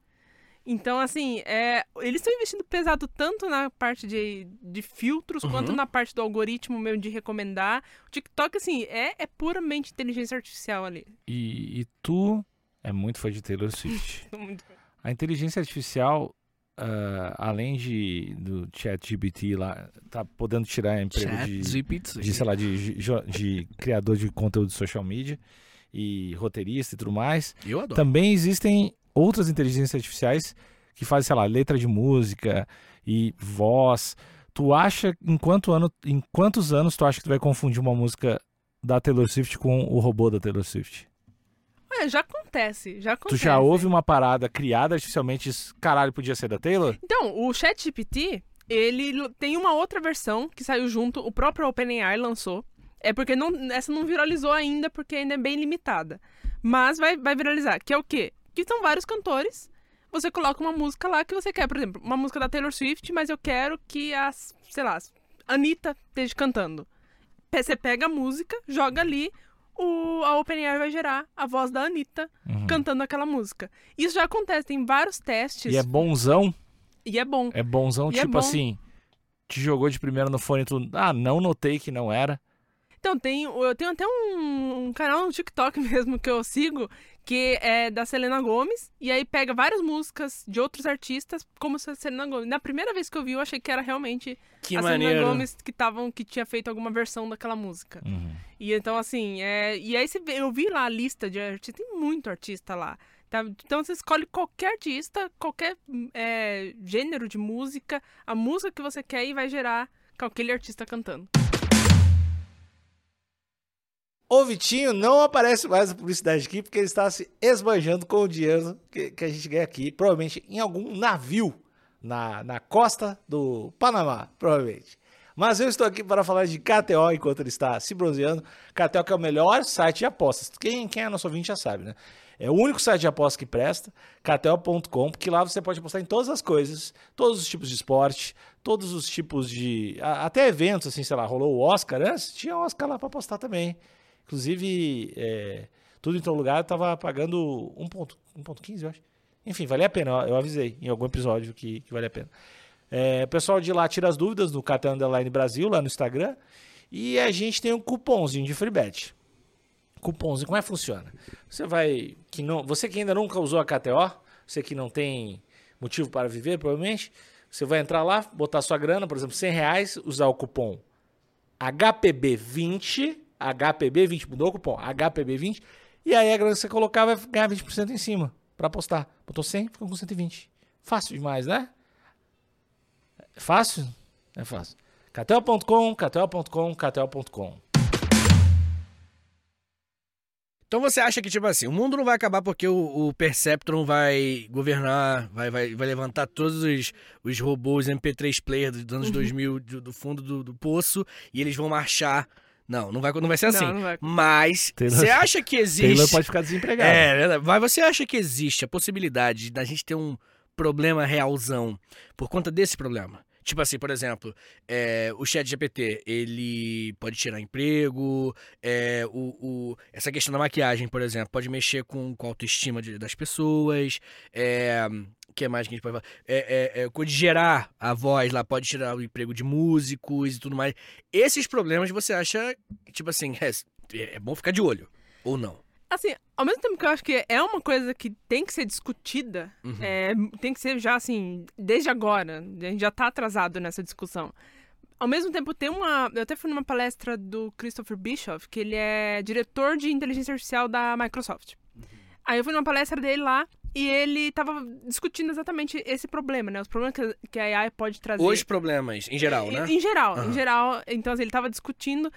Então, assim, é, eles estão investindo pesado tanto na parte de, de filtros Uhum. quanto na parte do algoritmo mesmo de recomendar. O TikTok, assim, é, é puramente inteligência artificial ali. E, e tu é muito fã de Taylor Swift. Muito- A inteligência artificial, ah, além de do chat GBT lá, tá podendo tirar emprego Chat de, GPT. de, sei lá, de, de, de criador de conteúdo de social media e roteirista e tudo mais. Eu adoro. Também existem outras inteligências artificiais que fazem, sei lá, letra de música e voz. Tu acha, em, quanto ano, em quantos anos tu acha que tu vai confundir uma música da Taylor Swift com o robô da Taylor Swift? É, já acontece, já Tu acontece. já ouve uma parada criada artificialmente diz, caralho, podia ser da Taylor? Então, o ChatGPT, ele tem uma outra versão que saiu junto, o próprio OpenAI lançou. É porque não, essa não viralizou ainda, porque ainda é bem limitada. Mas vai, vai viralizar, que é o quê? Que são vários cantores. Você coloca uma música lá que você quer, por exemplo, uma música da Taylor Swift, mas eu quero que as, sei lá, a Anitta esteja cantando. Você pega a música, joga ali, o, a OpenAI vai gerar a voz da Anitta Uhum. cantando aquela música. Isso já acontece, tem vários testes. E é bonzão, e é bom. é bonzão, E é tipo bom. assim, te jogou de primeira no fone e tu, ah, não notei que não era. Então, tem, eu tenho até um, um canal no TikTok mesmo que eu sigo, que é da Selena Gomes, e aí pega várias músicas de outros artistas, como se fosse a Selena Gomes. Na primeira vez que eu vi, eu achei que era realmente Que a maneiro. Selena Gomes que, tavam, que tinha feito alguma versão daquela música. Uhum. E então, assim, é, e aí eu vi lá a lista de artistas, tem muito artista lá. tá? Então você escolhe qualquer artista, qualquer é, gênero de música, a música que você quer e vai gerar com aquele artista cantando. O Vitinho não aparece mais na publicidade aqui porque ele está se esbanjando com o dinheiro que, que a gente ganha aqui, provavelmente em algum navio na, na costa do Panamá, provavelmente. Mas eu estou aqui para falar de KTO enquanto ele está se bronzeando. KTO que é o melhor site de apostas. Quem, quem é nosso ouvinte já sabe, né? É o único site de apostas que presta, KTO.com, porque lá você pode apostar em todas as coisas, todos os tipos de esporte, todos os tipos de. Até eventos, assim, sei lá, rolou o Oscar antes, tinha Oscar lá para apostar também. Inclusive, é, tudo em todo lugar, eu tava pagando 1.15, eu acho. Enfim, vale a pena, eu, avisei em algum episódio que, que vale a pena. É, o pessoal de lá tira as dúvidas no Cartão Underline Brasil, lá no Instagram. E a gente tem um cupomzinho de free bet. Cupomzinho, como é que funciona? Você vai. Que não, você que ainda nunca usou a KTO, você que não tem motivo para viver, provavelmente, você vai entrar lá, botar sua grana, por exemplo, 100 reais, usar o cupom HPB20, HPB20, mudou o cupom, HPB20, e aí a grana que você colocar vai ganhar 20% em cima para apostar. Botou 100, ficou com 120. Fácil demais, né? É fácil? É fácil. KTO.com, KTO.com, KTO.com. Então você acha que, tipo assim, o mundo não vai acabar porque o, o Perceptron vai governar, vai, vai, vai levantar todos os, os robôs MP3 player dos anos 2000 do, do fundo do, do poço e eles vão marchar. Não, não vai, não vai ser assim. Não, não vai. Mas Taylor- você acha que existe. Taylor pode ficar desempregado. É, verdade. mas você acha que existe a possibilidade da gente ter um problema realzão por conta desse problema? Tipo assim, por exemplo, é, o chat GPT, ele pode tirar emprego, é, o, o- essa questão da maquiagem, por exemplo, pode mexer com, com a autoestima de- das pessoas, é, que mais que a gente pode falar? É, é, é, quando gerar a voz lá, pode tirar o emprego de músicos e tudo mais. Esses problemas você acha, tipo assim, é, é bom ficar de olho, ou não? Assim, ao mesmo tempo que eu acho que é uma coisa que tem que ser discutida, Uhum. é, tem que ser já assim, desde agora. A gente já tá atrasado nessa discussão. Ao mesmo tempo, tem uma. Eu até fui numa palestra do Christopher Bischoff, que ele é diretor de inteligência artificial da Microsoft. Aí eu fui numa palestra dele lá e ele tava discutindo exatamente esse problema, né? Os problemas que, a AI pode trazer. Os problemas, em geral, né? Em, em geral, Aham. em geral. Então, assim, ele tava discutindo.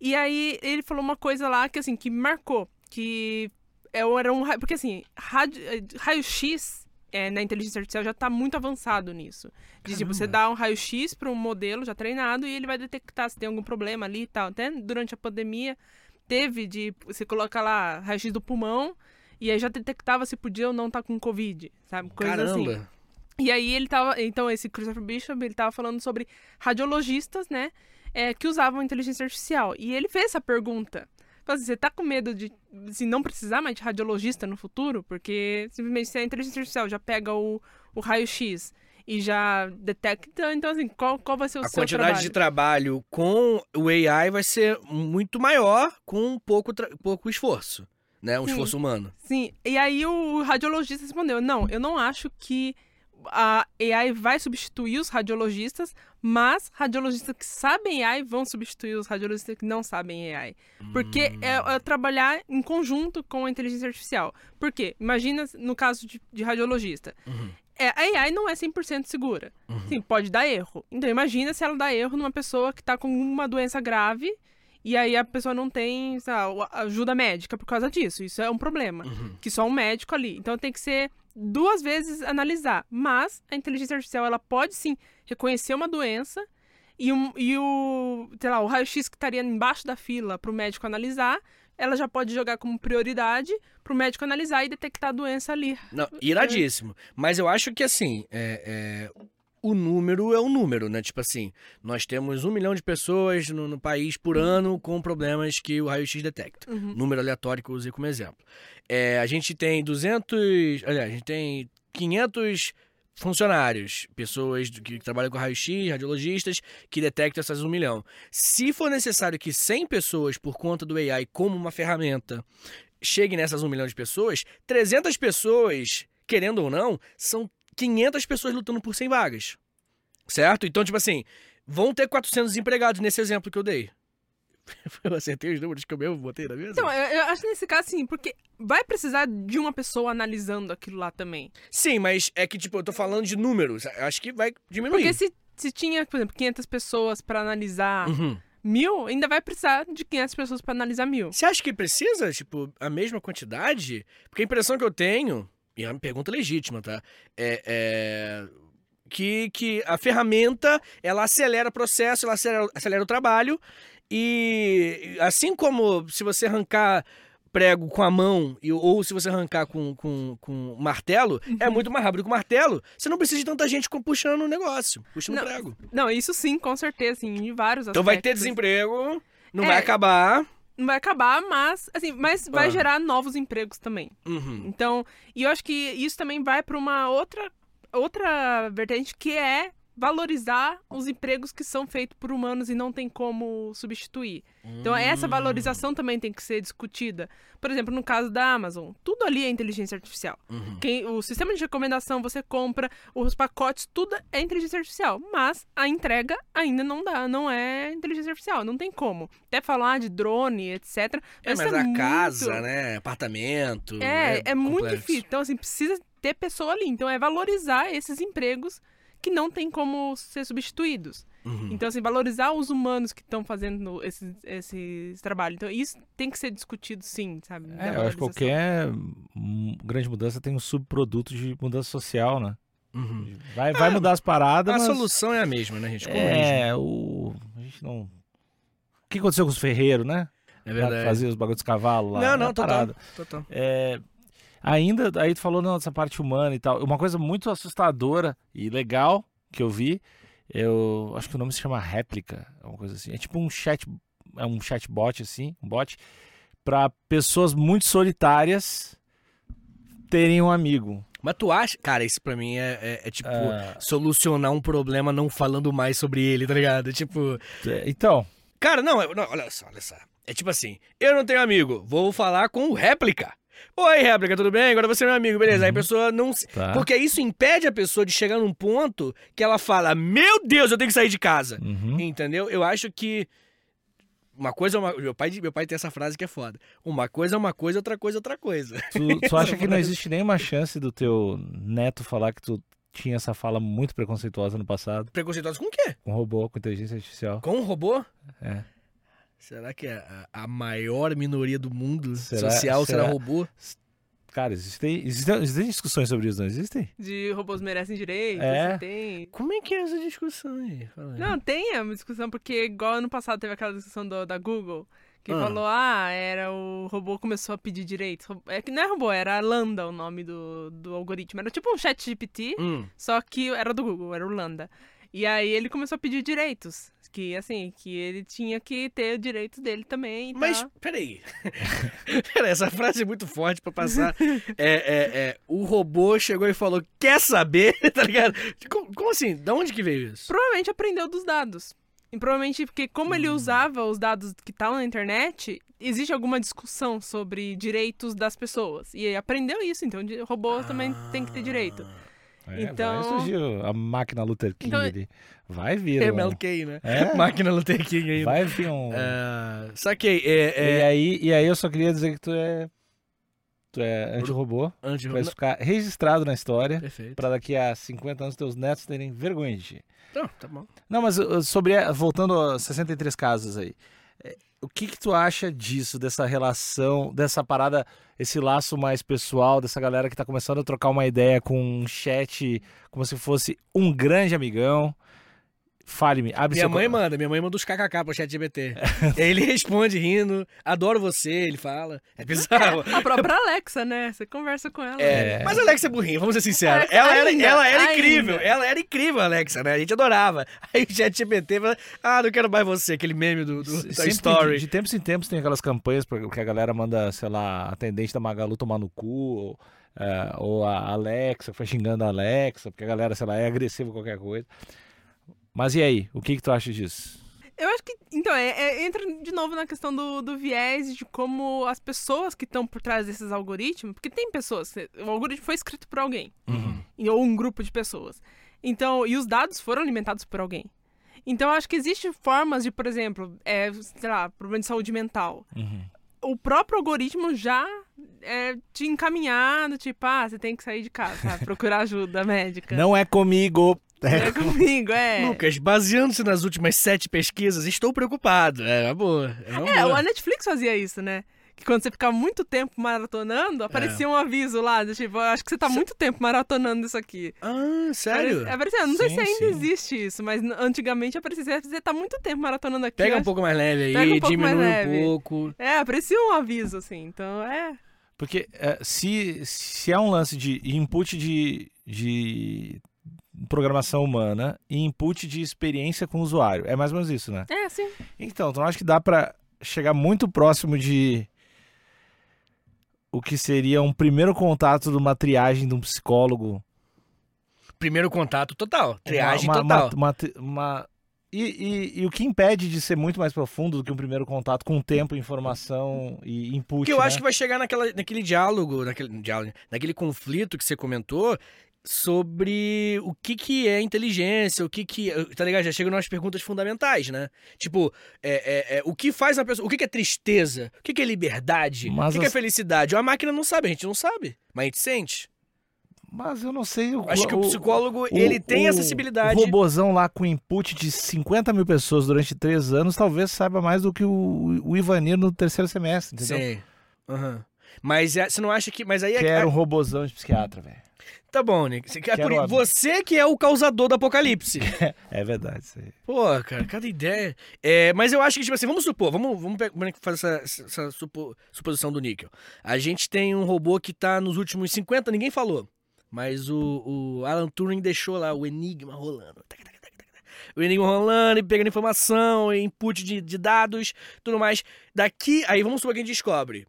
E aí ele falou uma coisa lá que, assim, que me marcou. Que era um. Porque, assim, eh, raio-x é, na inteligência artificial já tá muito avançado nisso. De, tipo, você dá um raio-x para um modelo já treinado e ele vai detectar se tem algum problema ali e tal. Até durante a pandemia teve de. Você coloca lá raio-x do pulmão. E aí já detectava se podia ou não estar com Covid, sabe? Coisa assim. Caramba. E aí ele tava. Então, esse Christopher Bishop, ele tava falando sobre radiologistas, né? é, que usavam inteligência artificial. E ele fez essa pergunta. Falou assim, você tá com medo de assim, não precisar mais de radiologista no futuro? Porque simplesmente se a inteligência artificial já pega o, o raio-x e já detecta, então assim, qual, qual vai ser o A seu quantidade trabalho? de trabalho com o AI vai ser muito maior com pouco, pouco esforço, né? Um Sim. esforço humano. Sim, e aí o radiologista respondeu: não, eu não acho que a AI vai substituir os radiologistas, mas radiologistas que sabem AI vão substituir os radiologistas que não sabem AI. Porque Hum. é, é trabalhar em conjunto com a inteligência artificial. Por quê? Imagina no caso de, de radiologista. Uhum. É, a AI não é 100% segura. Sim, pode dar erro. Então imagina se ela dá erro numa pessoa que está com uma doença grave e aí a pessoa não tem lá, ajuda médica por causa disso. Isso é um problema. Uhum. Que só um médico ali. Então tem que ser duas vezes analisar. Mas a inteligência artificial ela pode sim reconhecer uma doença e, um, e o, sei lá, o raio-x que estaria embaixo da fila para o médico analisar, ela já pode jogar como prioridade para o médico analisar e detectar a doença ali. Não, iradíssimo. Mas eu acho que assim, é, é, o número é o número, né? Tipo assim, nós temos um milhão de pessoas no, no país por ano com problemas que o raio-x detecta. Uhum. Número aleatório que eu usei como exemplo. É, a gente tem 200. Aliás, a gente tem 500 funcionários, pessoas que trabalham com raio-x, radiologistas, que detectam essas um milhão. Se for necessário que 100 pessoas, por conta do AI como uma ferramenta, cheguem nessas um milhão de pessoas, 300 pessoas, querendo ou não, são 500 pessoas lutando por 100 vagas. Certo? Então, tipo assim, vão ter 400 desempregados nesse exemplo que eu dei. Eu acertei os números que eu mesmo botei na mesa? Então, eu, eu acho nesse caso assim, porque vai precisar de uma pessoa analisando aquilo lá também. Sim, mas é que, tipo, eu tô falando de números. Eu Acho que vai diminuir. Porque se, se tinha, por exemplo, 500 pessoas para analisar Uhum. mil, ainda vai precisar de 500 pessoas para analisar mil. Você acha que precisa, tipo, a mesma quantidade? Porque a impressão que eu tenho, e é uma pergunta legítima, tá? É. é, Que, que a ferramenta, ela acelera o processo, ela acelera, acelera o trabalho. E assim como se você arrancar prego com a mão e, ou se você arrancar com, com, com martelo, é muito mais rápido que o martelo. Você não precisa de tanta gente com- puxando o negócio, puxando o Não, prego. Não, isso sim, com certeza, assim, em vários Então vai ter aspectos. desemprego, não É. vai acabar. Não vai acabar, mas assim, mas vai Ah. gerar novos empregos também. Uhum. Então, e eu acho que isso também vai para uma outra outra vertente que é valorizar os empregos que são feitos por humanos e não tem como substituir. Então, essa valorização também tem que ser discutida. Por exemplo, no caso da Amazon, tudo ali é inteligência artificial. Uhum. Quem, o sistema de recomendação você compra, os pacotes, tudo é inteligência artificial. Mas a entrega ainda não dá, não é inteligência artificial, não tem como. Até falar de drone, etc. É, mas isso a muito- casa, né? Apartamento. É, é, muito complexo. difícil. Então, assim, precisa ter pessoa ali. Então, é valorizar esses empregos que não tem como ser substituídos. Uhum. Então, assim, valorizar os humanos que estão fazendo esses, esses trabalhos. Então, isso tem que ser discutido, sim, sabe? É, eu acho que qualquer grande mudança tem um subproduto de mudança social, né? Uhum. Vai, vai mudar as paradas, A mas... solução é a mesma, né, gente? Como. É, o... A gente não... O que aconteceu com os ferreiros, né? É verdade. Fazia os bagulhos dos cavalos lá. Não, não, total. Parada. total. É, ainda, aí tu falou não, dessa parte humana e tal. Uma coisa muito assustadora e legal que eu vi, eu acho que o nome se chama réplica, é uma coisa assim. É tipo um chat, é um chatbot assim, um bot para pessoas muito solitárias terem um amigo. Mas tu acha. Cara, isso pra mim é, é- é tipo. Ah, Solucionar um problema não falando mais sobre ele, tá ligado? Tipo. é, então, Cara, não, não, olha só, olha só. É tipo assim, eu não tenho amigo, vou falar com o réplica. Oi, réplica, tudo bem? Agora você é meu amigo, beleza. Aí a Uhum. pessoa não. se- tá. Porque isso impede a pessoa de chegar num ponto que ela fala: Meu Deus, eu tenho que sair de casa. Uhum. Entendeu? Eu acho que. Uma coisa é uma. Meu pai, meu pai tem essa frase que é foda. Uma coisa é uma coisa, outra coisa é outra coisa. Tu, tu acha que não existe nenhuma chance do teu neto falar que tu tinha essa fala muito preconceituosa no passado Preconceituosos com o quê? com robô, com inteligência artificial? Com um robô? É. Será que a, a maior minoria do mundo Será- social será, será? robô? Cara, existem, existem, existem discussões sobre isso, não existem? De robôs merecem direito, É. assim, tem. Como é que é essa discussão aí? Não, tem uma discussão, porque igual ano passado teve aquela discussão do- da Google, que Ah. falou, ah, era o robô começou a pedir direitos. É que não é robô, era Lambda o nome do, do algoritmo. Era tipo um chat GPT, Hum. só que era do Google, era o Lambda. E aí ele começou a pedir direitos. Que, assim, que ele tinha que ter o direito dele também e Mas, peraí. peraí, essa frase é muito forte pra passar. É, é, é, o robô chegou e falou, quer saber? tá ligado? Como, como assim? Da onde que veio isso? Provavelmente aprendeu dos dados. E provavelmente porque como ele Hum. usava os dados que estavam na internet, existe alguma discussão sobre direitos das pessoas. E ele aprendeu isso, então o robô também tem que ter direito. É, Então- Vai surgir a máquina Luther King Então- ali. Vai vir. um- MLK, né? É? Máquina Luther King aí. Vai vir um. É, saquei. É, E, é, aí, e aí eu só queria dizer que tu é. Tu é anti-robô. Pra isso ficar registrado na história. Perfeito. Pra daqui a 50 anos teus netos terem vergonha de ti. Não, tá bom. Não, mas uh, sobre. Voltando a 63 casas aí. O que que tu acha disso, dessa relação, dessa parada, esse laço mais pessoal, dessa galera que tá começando a trocar uma ideia com um chat como se fosse um grande amigão? Fale-me, abre Minha seu mãe manda, minha mãe manda os kkk pro chat GBT. ele responde rindo, adoro você, ele fala. É bizarro. A própria Alexa, né? Você conversa com ela. É, É. mas a Alexa é burrinha, vamos ser sinceros. Alexa Ela era, ainda, ela era ainda. incrível, ela era incrível, Alexa, né? A gente adorava. Aí o chat GPT fala, ah, não quero mais você, aquele meme do, do story. De, de tempos em tempos tem aquelas campanhas que a galera manda, sei lá, atendente da Magalu tomar no cu, ou, é, ou a Alexa, foi xingando a Alexa, porque a galera, sei lá, é agressiva com qualquer coisa. Mas e aí, o que, que tu acha disso? Eu acho que. Então, é, é- entra de novo na questão do, do viés e de como as pessoas que estão por trás desses algoritmos. Porque tem pessoas. que- O algoritmo foi escrito por alguém. Uhum. ou um grupo de pessoas. Então, e os dados foram alimentados por alguém. Então, eu acho que existem formas de, por exemplo, é, sei lá, problema de saúde mental. O próprio algoritmo já é, te encaminhar, tipo, ah, você tem que sair de casa, sabe? procurar ajuda médica. Não é comigo. É comigo, é. Lucas, baseando-se nas últimas sete pesquisas, estou preocupado. É uma boa. É, uma É, boa. a Netflix fazia isso, né? Que quando você ficava muito tempo maratonando, aparecia um aviso lá, tipo, acho que você tá muito tempo maratonando isso aqui. Ah, sério? Apare- Aparecia, não sei Sim, se ainda sim. existe isso, mas antigamente aparecia, você tá muito tempo maratonando aqui. Pega um pouco mais leve aí, um diminui leve. um pouco. É, aparecia um aviso, assim, então é. Porque é, se, se é um lance de input de, de programação humana e input de experiência com o usuário, é mais ou menos isso, né? É, sim. Então, tu não acha que dá pra chegar muito próximo de o que seria um primeiro contato de uma triagem de um psicólogo. Primeiro contato total. Triagem uma, total. Uma, uma, uma- e, e- e o que impede de ser muito mais profundo do que um primeiro contato com tempo, informação e input. Porque eu né? acho que vai chegar naquela, naquele diálogo, naquele diálogo, naquele conflito que você comentou sobre o que que é inteligência, o que que, tá ligado? Já chegam nas perguntas fundamentais, né? Tipo, é, é, é, o que faz a pessoa, o que que é tristeza, o que que é liberdade, Mas o que que é as- felicidade? A máquina não sabe, a gente não sabe, mas a gente sente. Mas eu não sei. O, Acho que o psicólogo, o- ele tem o- essa sensibilidade. O robozão lá com input de 50 mil pessoas durante três anos talvez saiba mais do que o, o Ivanir no terceiro semestre, entendeu? Sim. Aham. Mas é- você não acha que. Mas aí é que. Quero um robozão de psiquiatra, velho. Tá bom, Nick. Você, é por- você que é o causador do apocalipse. É verdade isso aí. Pô, cara, cada ideia. É, mas eu acho que, tipo assim, vamos supor, vamos, vamos fazer essa, essa supo- suposição do níquel. A gente tem um robô que tá nos últimos 50, ninguém falou. Mas o, o Alan Turing deixou lá o Enigma rolando. Tac, tac, tac, tac, tac. O Enigma rolando e pegando informação, input de, de dados, tudo mais. Daqui, aí vamos supor que a gente descobre.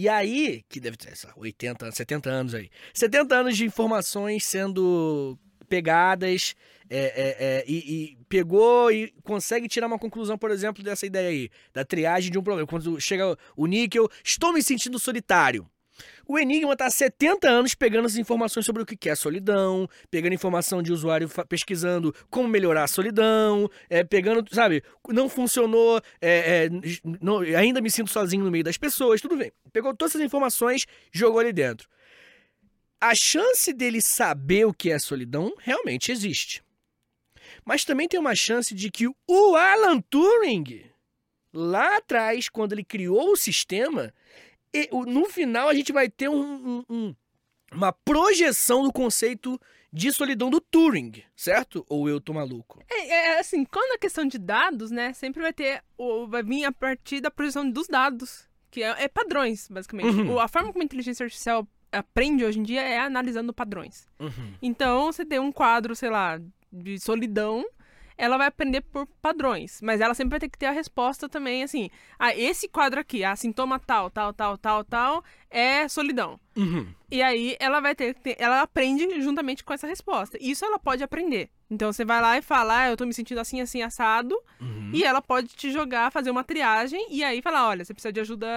E aí, que deve ter, sei lá, 80, 70 anos aí. 70 anos de informações sendo pegadas é, é, é, e, e pegou e consegue tirar uma conclusão, por exemplo, dessa ideia aí, da triagem de um problema. Quando chega o níquel, estou me sentindo solitário. O Enigma está há 70 anos pegando as informações sobre o que é solidão, pegando informação de usuário pesquisando como melhorar a solidão, é, pegando, sabe, não funcionou, é, é, não- ainda me sinto sozinho no meio das pessoas, tudo bem. Pegou todas essas informações, jogou ali dentro. A chance dele saber o que é solidão realmente existe. Mas também tem uma chance de que o Alan Turing, lá atrás, quando ele criou o sistema, e no final a gente vai ter um- um- um- uma projeção do conceito de solidão do Turing, certo? Ou eu tô maluco? É, é, assim, quando a questão de dados, né, sempre vai ter, o, vai vir a partir da projeção dos dados, que é, é padrões, basicamente. Uhum. O- a forma como a inteligência artificial aprende hoje em dia é analisando padrões. Uhum. Então, você tem um quadro, sei lá, de solidão, ela vai aprender por padrões, mas ela sempre vai ter que ter a resposta também, assim, ah, esse quadro aqui, ah, sintoma tal, tal, tal, tal, tal, é solidão. Uhum. E aí ela vai ter, que ter- ela aprende juntamente com essa resposta. Isso ela pode aprender. Então você vai lá e fala, ah, eu tô me sentindo assim, assim, assado. Uhum. E ela pode te jogar, fazer uma triagem e aí falar, olha, você precisa de ajuda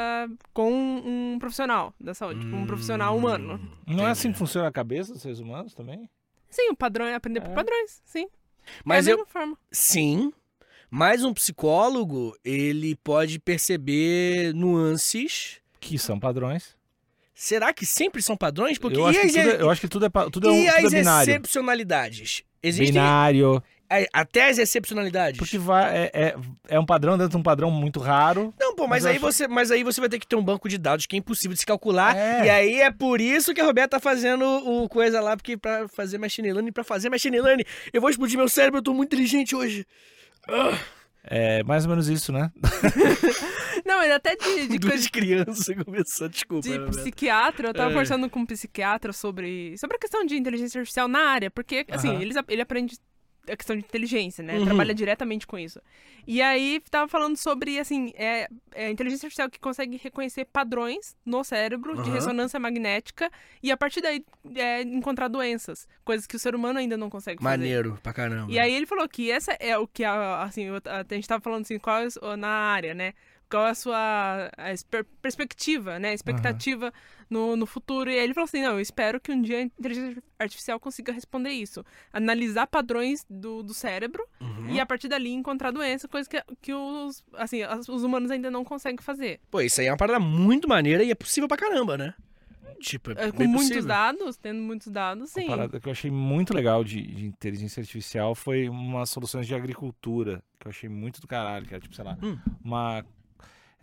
com um profissional da saúde, tipo, um profissional humano. Não é assim que funciona a cabeça dos seres humanos também? Sim, o padrão é aprender por É. padrões, sim. Mas é a eu. mesma forma. Sim. Mas um psicólogo, ele pode perceber nuances. Que são padrões. Será que sempre são padrões? Porque eu, acho e que as, tudo é, eu acho que tudo é, tudo é, um, e tudo é as binário. excepcionalidades? Existem Binário. A- até as excepcionalidades? Porque vai, é, é, é um padrão dentro de um padrão muito raro. Não, pô, mas, Mas aí acho- você, mas aí você vai ter que ter um banco de dados que é impossível de se calcular. É. E aí é por isso que a Roberta tá fazendo o coisa lá, porque pra fazer machine learning, pra fazer machine learning, eu vou explodir meu cérebro, eu tô muito inteligente hoje. Ah, É mais ou menos isso, né? Não, mas até de, de duas crianças começou, desculpa. de psiquiatra, eu tava É. conversando com um psiquiatra sobre, sobre a questão de inteligência artificial na área, porque, assim, Aham. eles, ap- ele aprende a questão de inteligência, né? Uhum. Trabalha diretamente com isso. E aí, tava falando sobre, assim, é, é a inteligência artificial que consegue reconhecer padrões no cérebro de Aham. ressonância magnética e, a partir daí, é, encontrar doenças, coisas que o ser humano ainda não consegue fazer. Maneiro pra caramba. E aí ele falou que essa é o que, a, assim, a, a gente tava falando assim, qual é na área, né? Qual é a sua a perspectiva, né? Expectativa no, no futuro. E aí ele falou assim, não, eu espero que um dia a inteligência artificial consiga responder isso. Analisar padrões do, do cérebro Uhum. e a partir dali encontrar doença, coisa que, que os, assim, as- os humanos ainda não conseguem fazer. Pô, isso aí é uma parada muito maneira e é possível pra caramba, né? Tipo, é É, Com muitos possível. dados, tendo muitos dados, sim. Uma parada que eu achei muito legal de, de inteligência artificial foi umas soluções de agricultura, que eu achei muito do caralho, que era tipo, sei lá, Hum. uma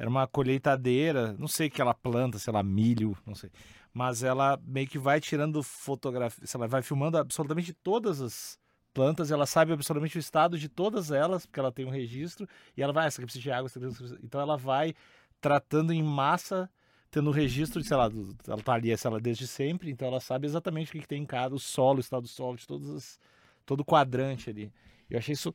era uma colheitadeira, não sei que ela planta, sei lá, milho, não sei. Mas ela meio que vai tirando fotografia, lá, vai filmando absolutamente todas as plantas, ela sabe absolutamente o estado de todas elas, porque ela tem um registro, e ela vai, ah, essa aqui precisa de água, essa aqui precisa... então ela vai tratando em massa, tendo registro de, sei lá, do- ela tá ali, sei lá, desde sempre, então ela sabe exatamente o que, que tem em cada, o solo, o estado do solo, de todas as, todo o quadrante ali. Eu achei isso,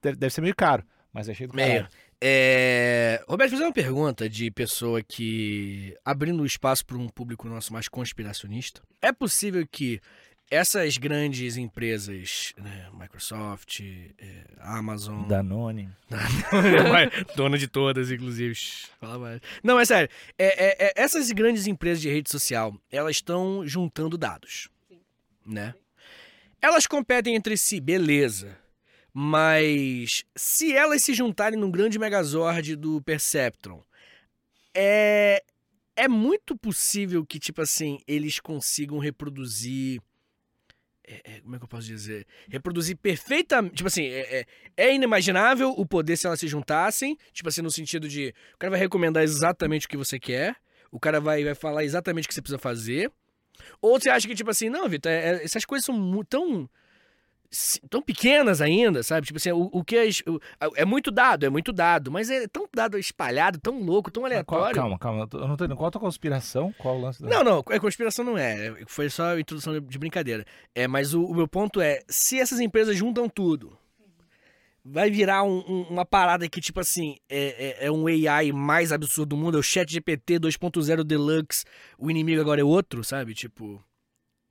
deve, deve ser meio caro, mas achei do Meio. É... Roberto, fazer uma pergunta de pessoa que. abrindo espaço para um público nosso mais conspiracionista. É possível que essas grandes empresas, né, Microsoft, é, Amazon. Danone. Dona de todas, inclusive. Fala mais. Não, é sério. É, é, é, essas grandes empresas de rede social, elas estão juntando dados. Né? Elas competem entre si, beleza. Mas se elas se juntarem num grande megazord do Perceptron, é, é muito possível que, tipo assim, eles consigam reproduzir. É, é, como é que eu posso dizer? Reproduzir perfeitamente. Tipo assim, é, é, é inimaginável o poder se elas se juntassem. Tipo assim, no sentido de. O cara vai recomendar exatamente o que você quer. O cara vai, vai falar exatamente o que você precisa fazer. Ou você acha que, tipo assim, não, Vitor, é, é, essas coisas são tão. Tão pequenas ainda, sabe? Tipo assim, o, o que as- o- é muito dado, é muito dado, mas é tão dado espalhado, tão louco, tão Mas qual- aleatório. calma, calma. eu não tô entendendo. Qual a tua conspiração? Qual o lance da... Não, não, é conspiração não é. Foi só introdução de- de brincadeira. É, mas o, o meu ponto é, se essas empresas juntam tudo, vai virar um- um- uma parada que, tipo assim, é, é- é um AI mais absurdo do mundo, é o chat GPT 2.0 Deluxe, o inimigo agora é outro, sabe? Tipo,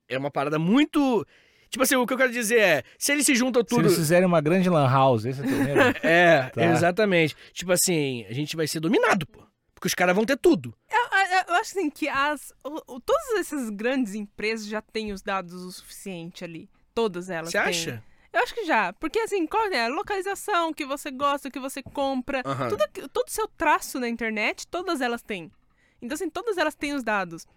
é uma parada muito... Tipo assim, o que eu quero dizer é, se eles se juntam Se tudo... eles fizerem uma grande lan house, esse é medo? É, Tá. exatamente. Tipo assim, a gente vai ser dominado, pô. Porque os caras vão ter tudo. Eu, eu- eu acho assim que as, o- o- todas essas grandes empresas já têm os dados o suficiente ali. Todas elas Você acha? Eu acho que já. Porque assim, qual é a localização que você gosta, que você compra. Aham. Tudo, todo o seu traço na internet, todas elas têm. Então, assim, todas elas têm os dados.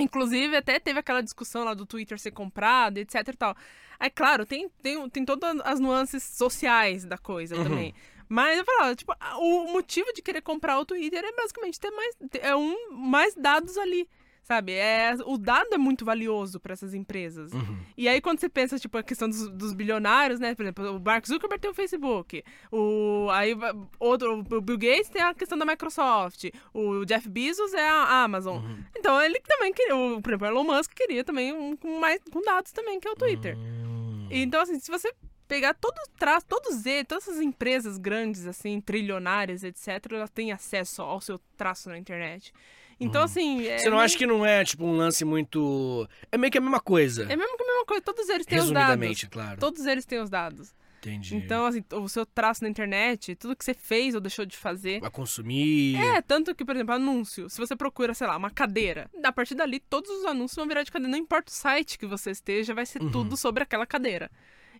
Inclusive, até teve aquela discussão lá do Twitter ser comprado, etc e tal. Aí, claro, tem, tem, tem todas as nuances sociais da coisa Uhum. também. Mas eu falava, tipo, o motivo de querer comprar o Twitter é basicamente ter mais, é um, mais dados ali, sabe? É, o dado é muito valioso para essas empresas. Uhum. E aí, quando você pensa, tipo, a questão dos, dos bilionários, né? Por exemplo, o Mark Zuckerberg tem o Facebook. O, aí, outro, o Bill Gates tem a questão da Microsoft. O Jeff Bezos é a Amazon. Uhum. Então, ele também queria... O, por exemplo, o Elon Musk queria também um com, mais, com dados também, que é o Twitter. Hum. Então, assim, se você pegar todo traço, todos eles, todas essas empresas grandes, assim, trilionárias, etc., elas têm acesso ao seu traço na internet. Então, assim... É Você não meio- acha que não é, tipo, um lance muito. É meio que a mesma coisa. É mesmo que a mesma coisa, todos eles têm os dados. Claro. Todos eles têm os dados. Entendi. Então, assim, o seu traço na internet, tudo que você fez ou deixou de fazer. Vai consumir. É, tanto que, por exemplo, anúncio. Se você procura, sei lá, uma cadeira, a partir dali todos os anúncios vão virar de cadeira. Não importa o site que você esteja, vai ser Uhum. tudo sobre aquela cadeira.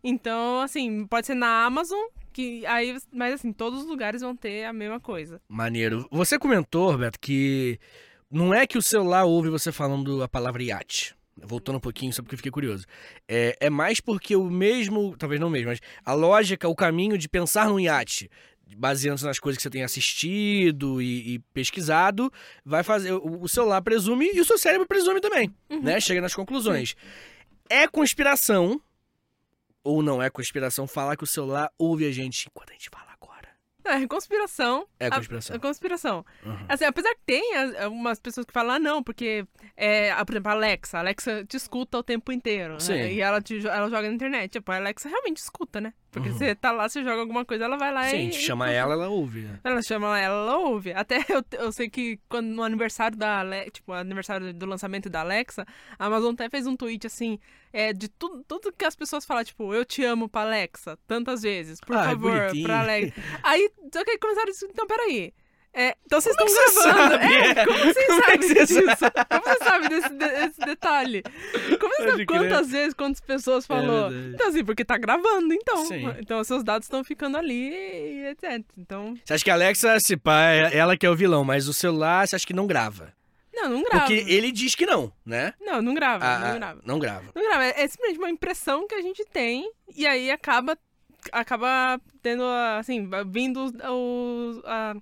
Então, assim, pode ser na Amazon, que aí, mas assim, todos os lugares vão ter a mesma coisa. Maneiro. Você comentou, Roberto, que não é que o celular ouve você falando a palavra iate. Voltando um pouquinho, só porque eu fiquei curioso. É, é mais porque o mesmo, talvez não mesmo, mas a lógica, o caminho de pensar num iate, baseando-se nas coisas que você tem assistido e, e pesquisado, vai fazer. O, o celular presume e o seu cérebro presume também, né? Chega nas conclusões. É conspiração, ou não é conspiração, falar que o celular ouve a gente enquanto a gente fala agora. É conspiração. É A- conspiração. É conspiração. Uhum. Assim, apesar que tem as- algumas pessoas que falam, ah, não, porque, é, a- por exemplo, a Alexa. A Alexa te escuta o tempo inteiro. né? Sim. E ela, te, ela joga na internet. Tipo, a Alexa realmente escuta, né? Porque Uhum. você tá lá, você joga alguma coisa, ela vai lá Sim, e. te chama ela, ela ouve. né? Ela chama ela, ela ouve. Até eu, eu sei que quando no aniversário da Alexa, tipo, aniversário do lançamento da Alexa, a Amazon até fez um tweet assim, é, de tudo, tudo que as pessoas falam, tipo, eu te amo pra Alexa, tantas vezes, por Ah, favor, bonitinho. pra Alexa. Aí, só que aí começaram a então peraí. É, então vocês Como estão é gravando. sabe? É, como vocês Como é sabem você disso? Como você sabe desse, desse detalhe? Como você Pode sabe crer. quantas vezes, quantas pessoas falou? verdade. então, assim, porque tá gravando, então. Sim. Então, seus dados estão ficando ali e etc. Então, Você acha que a Alexa, se pá, é ela que é o vilão, mas o celular você acha que não grava? não, não grava. Porque ele diz que não, né? Não, não grava, Ah, não ah, grava. não grava. Não grava, é, é simplesmente uma impressão que a gente tem e aí acaba acaba tendo, assim, vindo os, os, ah,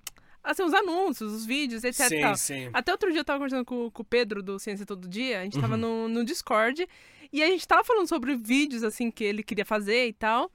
assim, os anúncios, os vídeos, etc sim, sim. Até outro dia eu tava conversando com, com o Pedro do Ciência Todo Dia, a gente tava Uhum. no, no Discord, e a gente tava falando sobre vídeos, assim, que ele queria fazer e tal.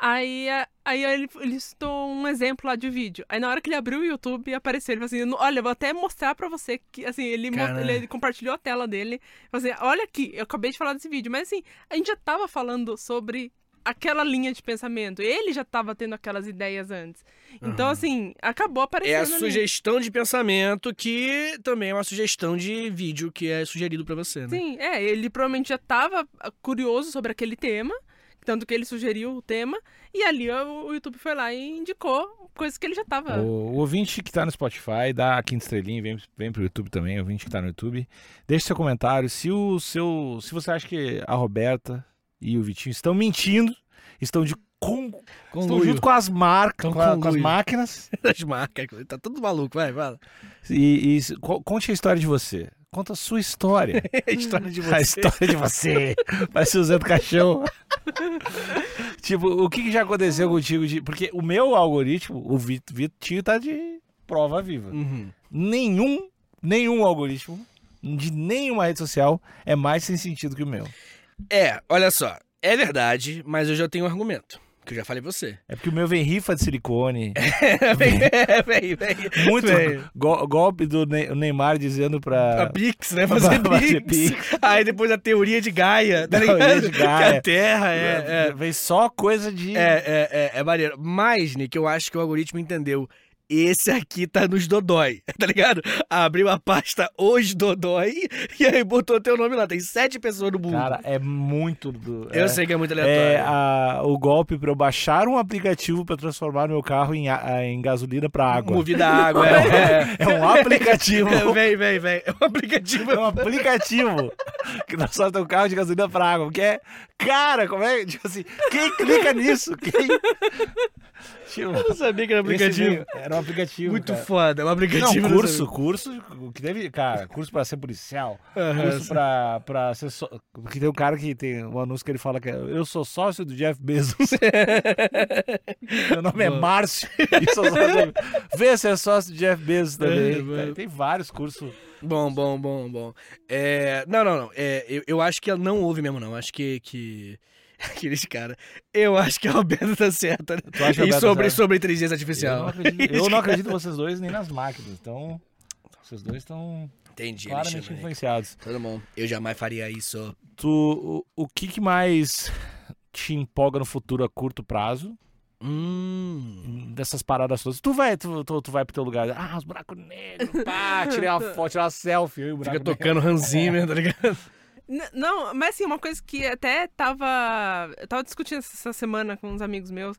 Aí, aí ele, ele citou um exemplo lá de vídeo. Aí na hora que ele abriu o YouTube, apareceu, ele falou assim, olha, vou até mostrar pra você que, assim, ele, ele compartilhou a tela dele. Falou assim, olha aqui, eu acabei de falar desse vídeo, mas assim, a gente já tava falando sobre aquela linha de pensamento. Ele já tava tendo aquelas ideias antes. Então, Aham. assim, acabou aparecendo. É a ali. sugestão de pensamento que também é uma sugestão de vídeo que é sugerido pra você, né? Sim, é, ele provavelmente já tava ah, curioso sobre aquele tema, tanto que ele sugeriu o tema, e ali o, o YouTube foi lá e indicou coisas que ele já tava. O, o ouvinte que tá no Spotify, dá a quinta estrelinha, vem, vem pro YouTube também, o ouvinte que tá no YouTube. Deixe seu comentário. Se o seu. Se você acha que a Roberta e o Vitinho estão mentindo, estão de com, estão junto com as marcas, com, a- com as máquinas. das marcas. Tá tudo maluco, vai, fala. E, e conte a história de você. Conta a sua história. A história de A você. história de você. Parece o Zé do Caixão. tipo, o que, que já aconteceu contigo? De... Porque o meu algoritmo, o Vit- Vitinho tá de prova viva. Uhum. Nenhum, nenhum algoritmo de nenhuma rede social é mais sem sentido que o meu. É, olha só. É verdade, mas eu já tenho um argumento. Que eu já falei pra você. É porque o meu vem rifa de silicone. vem, vem, vem. Muito Vem. go- golpe do Ne- Neymar dizendo A pra. Pix, né? Fazer Pra fazer Pix. Aí depois a teoria de Gaia, tá Teoria de Que Gaia. a Terra é... é... Vem só coisa de. É, é, é, é maneiro. Mas, Nick, eu acho que o algoritmo entendeu. Esse aqui tá nos Dodói, tá ligado? Abriu a pasta Os Dodói e aí botou teu nome lá. Tem sete pessoas no mundo. Cara, é muito. Do, eu é, sei que é muito É aleatório. a- o golpe pra eu baixar um aplicativo pra transformar meu carro em, a- em gasolina pra água. Movida a água. É, É um aplicativo. é. vem, vem, vem. É um aplicativo. É um aplicativo que transforma teu carro de gasolina pra água. Porque é. Cara, como é? Tipo assim, quem clica nisso? Quem. Tipo, Eu não sabia que era um aplicativo. Era um aplicativo. Muito cara. foda. É um Não, aplicativo. eu curso, sabia. curso que deve. Cara, curso pra ser policial. Aham, Curso sim. pra, pra ser só. Porque tem um cara que tem um anúncio que ele fala que é, eu sou sócio do Jeff Bezos. Meu nome é. Márcio. E sou sócio. Vê se é sócio do Jeff Bezos também. É. Tem- vários cursos. Bom, bom, bom, bom. É, não, não, não. É, eu, eu acho que não houve mesmo, não. Acho que. que... Aqueles caras. Eu acho que a Roberta tá certa. né? Tu acha E sobre, tá certa? sobre inteligência Eu não, artificial. acredito, eu não acredito em vocês dois nem nas máquinas. Então, vocês dois estão Entendi, claramente Alexandre. influenciados. Todo bom. Eu jamais faria isso. Tu, o, o que, que mais te empolga no futuro a curto prazo? Hum. Dessas paradas todas. Tu vai, tu, tu, tu vai pro teu lugar. Ah, os buracos negros. Pá, tirei uma foto, tirei uma selfie. Eu Fica tocando Hans Zimmer, tá ligado? Não, mas assim, uma coisa que até tava. Eu tava discutindo essa semana com uns amigos meus.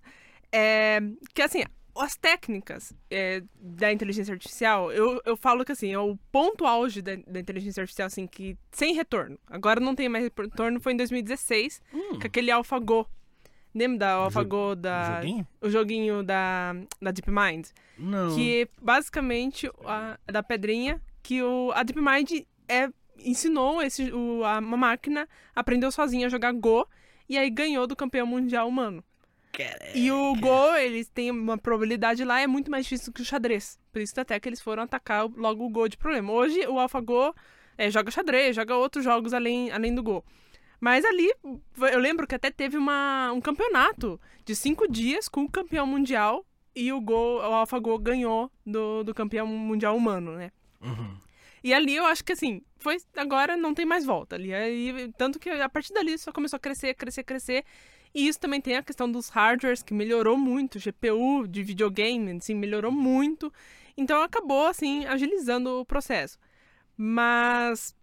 É. Que assim, as técnicas é, da inteligência artificial, eu, eu falo que assim, é o ponto auge da, da inteligência artificial, assim, que sem retorno. Agora não tem mais retorno, foi em 2016, Hum. com aquele AlphaGo. Lembra da AlphaGo O da. joguinho? O joguinho da, da DeepMind? Não. Que basicamente a, da pedrinha, que o, a DeepMind é, ensinou esse, o, a, uma máquina, aprendeu sozinha a jogar Go e aí ganhou do campeão mundial humano. E o Go, eles têm uma probabilidade lá, é muito mais difícil que o xadrez. Por isso até que eles foram atacar logo o Go de problema. Hoje o AlphaGo é, joga xadrez, joga outros jogos além, além do Go. Mas ali, eu lembro que até teve uma, um campeonato de cinco dias com o campeão mundial e o Go, o AlphaGo ganhou do, do campeão mundial humano, né? Uhum. E ali eu acho que assim, foi agora não tem mais volta ali. Tanto que a partir dali só começou a crescer, crescer, crescer. E isso também tem a questão dos hardwares, que melhorou muito, GPU de videogame, assim, melhorou muito. Então acabou, assim, agilizando o processo. Mas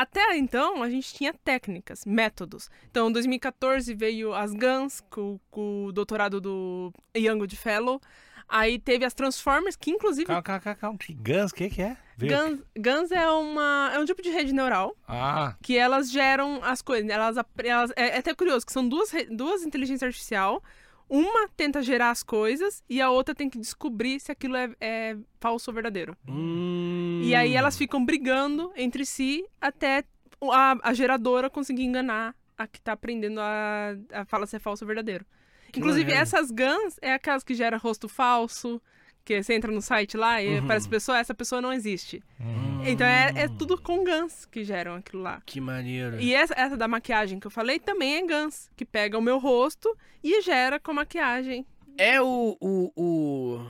até então a gente tinha técnicas, métodos. Então, em 2014 veio as GANs, com, com o doutorado do Young Fellow. Aí teve as Transformers, que inclusive Calma, calma, calma. Que Guns, o que, que é? GANs, GANs é, uma, é um tipo de rede neural Ah, que elas geram as coisas. Elas, elas- é, é até curioso que são duas, duas inteligências artificial. Uma tenta gerar as coisas e a outra tem que descobrir se aquilo é, é falso ou verdadeiro. Hum. E aí elas ficam brigando entre si até a, a geradora conseguir enganar a que tá aprendendo a, a fala se é falso ou verdadeiro. Que Inclusive, maneiro. essas guns é aquelas que geram rosto falso, que você entra no site lá e Uhum. aparece pessoa, essa pessoa não existe. hum. Então é, é tudo com guns que geram aquilo lá. Que maneiro. E essa, essa da maquiagem que eu falei também é guns, que pega o meu rosto e gera com maquiagem. É o, o, o.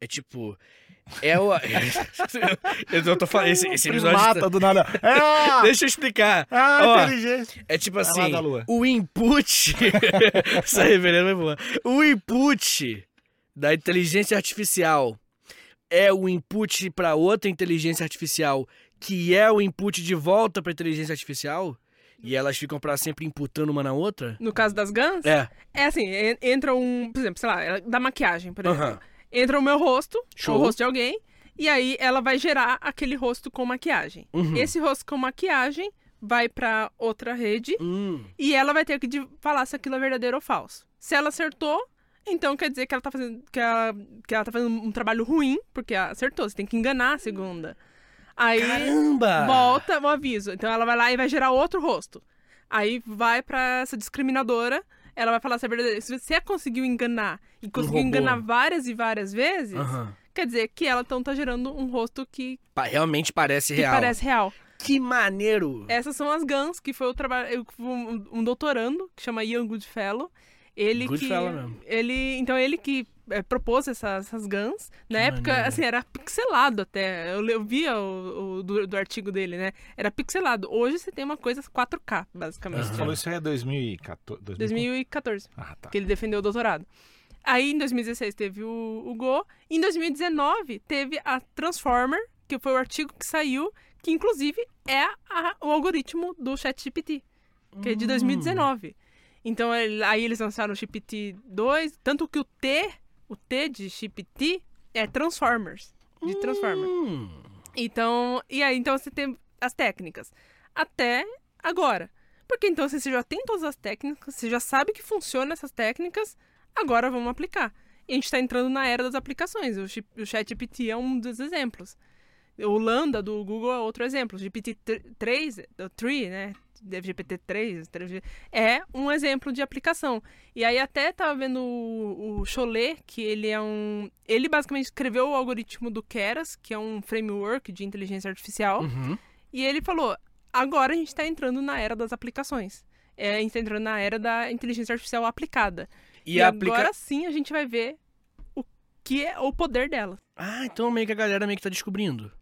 É tipo. é o. eu tô falando. Esse, esse episódio. Primata do nada. É! Deixa eu explicar. Ah, Ó, inteligente. É tipo assim, da lua. o input. Essa referência foi boa. O input da inteligência artificial é o input para outra inteligência artificial, que é o input de volta para inteligência artificial? E elas ficam para sempre imputando uma na outra? No caso das Guns, É. é assim, en- entra um, por exemplo, sei lá, da maquiagem, por exemplo. Aham. Entra o meu rosto, Show. o rosto de alguém, e aí ela vai gerar aquele rosto com maquiagem. Uhum. Esse rosto com maquiagem vai pra outra rede Hum. e ela vai ter que falar se aquilo é verdadeiro ou falso. Se ela acertou, então quer dizer que ela tá fazendo que ela, que ela tá fazendo um trabalho ruim, porque acertou, você tem que enganar a segunda. Aí Caramba! volta o aviso. Então ela vai lá e vai gerar outro rosto. Aí vai pra essa discriminadora, ela vai falar se é verdadeiro. Se você conseguiu enganar e conseguiu enganar várias e várias vezes, Aham. quer dizer que ela então tá gerando um rosto que, Realmente parece que real. parece real. Que maneiro! Essas são as GANs, que foi o trabalho. eu- Um, um doutorando, que chama Ian Goodfellow. Ele que. Goodfellow mesmo. Ele, então, ele que é, propôs essas, essas GANs. Na Que época, maneiro. assim, era pixelado até. Eu, eu via o, o- do, do artigo dele, né? Era pixelado. Hoje você tem uma coisa 4K, basicamente. Você falou isso aí é 2014. 2000... 2014 Ah, tá. que ele defendeu o doutorado. Aí, em 2016, teve o, o Go. Em 2019, teve a Transformer, que foi o artigo que saiu, que inclusive é a- o algoritmo do ChatGPT, que é de 2019. Então, aí eles lançaram o GPT-2, tanto que o T, o T de GPT é Transformers, de Transformer. Hum. Então, e aí então você tem as técnicas. Até agora. Porque então você já tem todas as técnicas, você já sabe que funciona essas técnicas, agora vamos aplicar. E a gente está entrando na era das aplicações. O, o ChatGPT é um dos exemplos. O Lambda do Google é outro exemplo. O GPT-3, o 3, né? GPT-3, é um exemplo de aplicação. E aí até tava vendo o, o Cholet, que ele é um... Ele basicamente escreveu o algoritmo do Keras, que é um framework de inteligência artificial. Uhum. E ele falou, agora a gente está entrando na era das aplicações. É, a gente está entrando na era da inteligência artificial aplicada. E, E, aplica... agora sim a gente vai ver o que é o poder dela. Ah, então meio que a galera meio que tá descobrindo.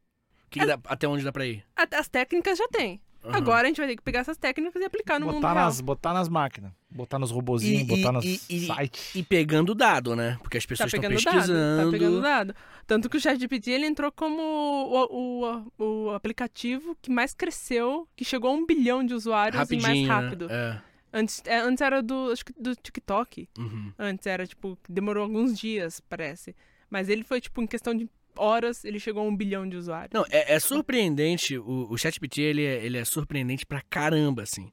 Que dá- até onde dá pra ir. As técnicas já tem. Aham. Agora a gente vai ter que pegar essas técnicas e aplicar no mundo Botar real. nas, botar nas máquinas. Botar nos robozinhos, E- botar nos e- sites. E pegando dado, né? Porque as Tá pessoas estão pegando dado, pesquisando. tá pegando dado. Tanto que o ChatGPT ele entrou como o, o, o aplicativo que mais cresceu, que chegou a um bilhão de usuários Rapidinho, e mais né? rápido. É. Antes, é, antes era do, acho que do TikTok. Uhum. Antes era, tipo, demorou alguns dias, parece. Mas ele foi, tipo, em questão de horas, ele chegou a um bilhão de usuários. Não, é, é surpreendente. O, o ChatGPT, ele é, ele é surpreendente pra caramba, assim.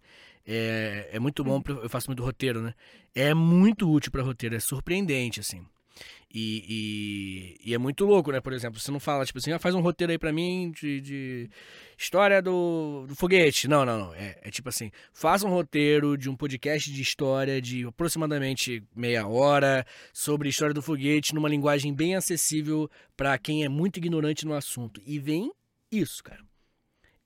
É, é muito bom, pra- eu faço muito roteiro, né? É muito útil pra roteiro, é surpreendente, assim. E, e, e é muito louco, né? Por exemplo, você não fala, tipo assim, ah, faz um roteiro aí pra mim de, de história do, do foguete. Não, não, não. É, é tipo assim, faça um roteiro de um podcast de história de aproximadamente meia hora sobre história do foguete numa linguagem bem acessível pra quem é muito ignorante no assunto. E vem isso, cara.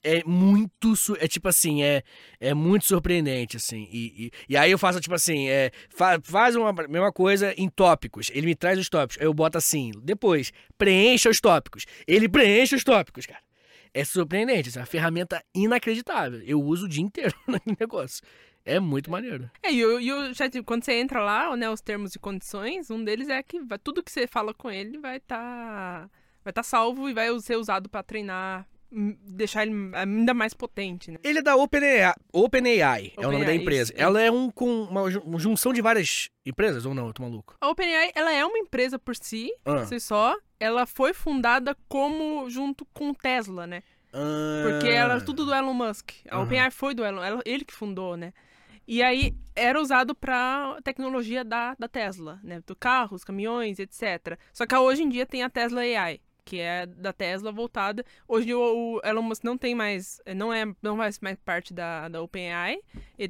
É muito. É tipo assim, é, é muito surpreendente, assim. E, e, e aí eu faço, tipo assim, é, fa- faz uma mesma coisa em tópicos. Ele me traz os tópicos. Aí eu boto assim, depois, preencha os tópicos. Ele preenche os tópicos, cara. É surpreendente, assim, é uma ferramenta inacreditável. Eu uso o dia inteiro no negócio. É muito maneiro. É, e, e o chat, quando você entra lá, né, os termos e condições, um deles é que vai- tudo que você fala com ele vai estar vai tá salvo e vai ser usado pra treinar, deixar ele ainda mais potente, né? Ele é da OpenAI, OpenAI é o nome da OpenAI, empresa. isso, Ela é um com uma ju- uma junção de várias empresas, ou não? Eu tô maluco. A OpenAI, ela é uma empresa por si, Ah. por si só. Ela foi fundada como junto com o Tesla, né? Porque Ah. era tudo do Elon Musk. A Aham. OpenAI foi do Elon, ele que fundou, né? E aí era usado para tecnologia da, da Tesla, né? Do carros, caminhões, etc. Só que hoje em dia tem a Tesla AI, que é da Tesla voltada. Hoje o, Elon Musk não tem mais, não é, não faz mais parte da, da OpenAI.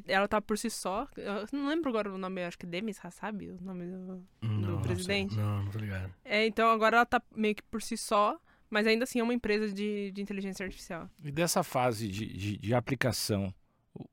Ela tá por si só. Eu não lembro agora o nome, acho que Demis Hassab, o nome do, Não, do não presidente. sei. Não, não tô ligado. É, então agora ela tá meio que por si só, mas ainda assim é uma empresa de, de inteligência artificial. E dessa fase de, de, de aplicação,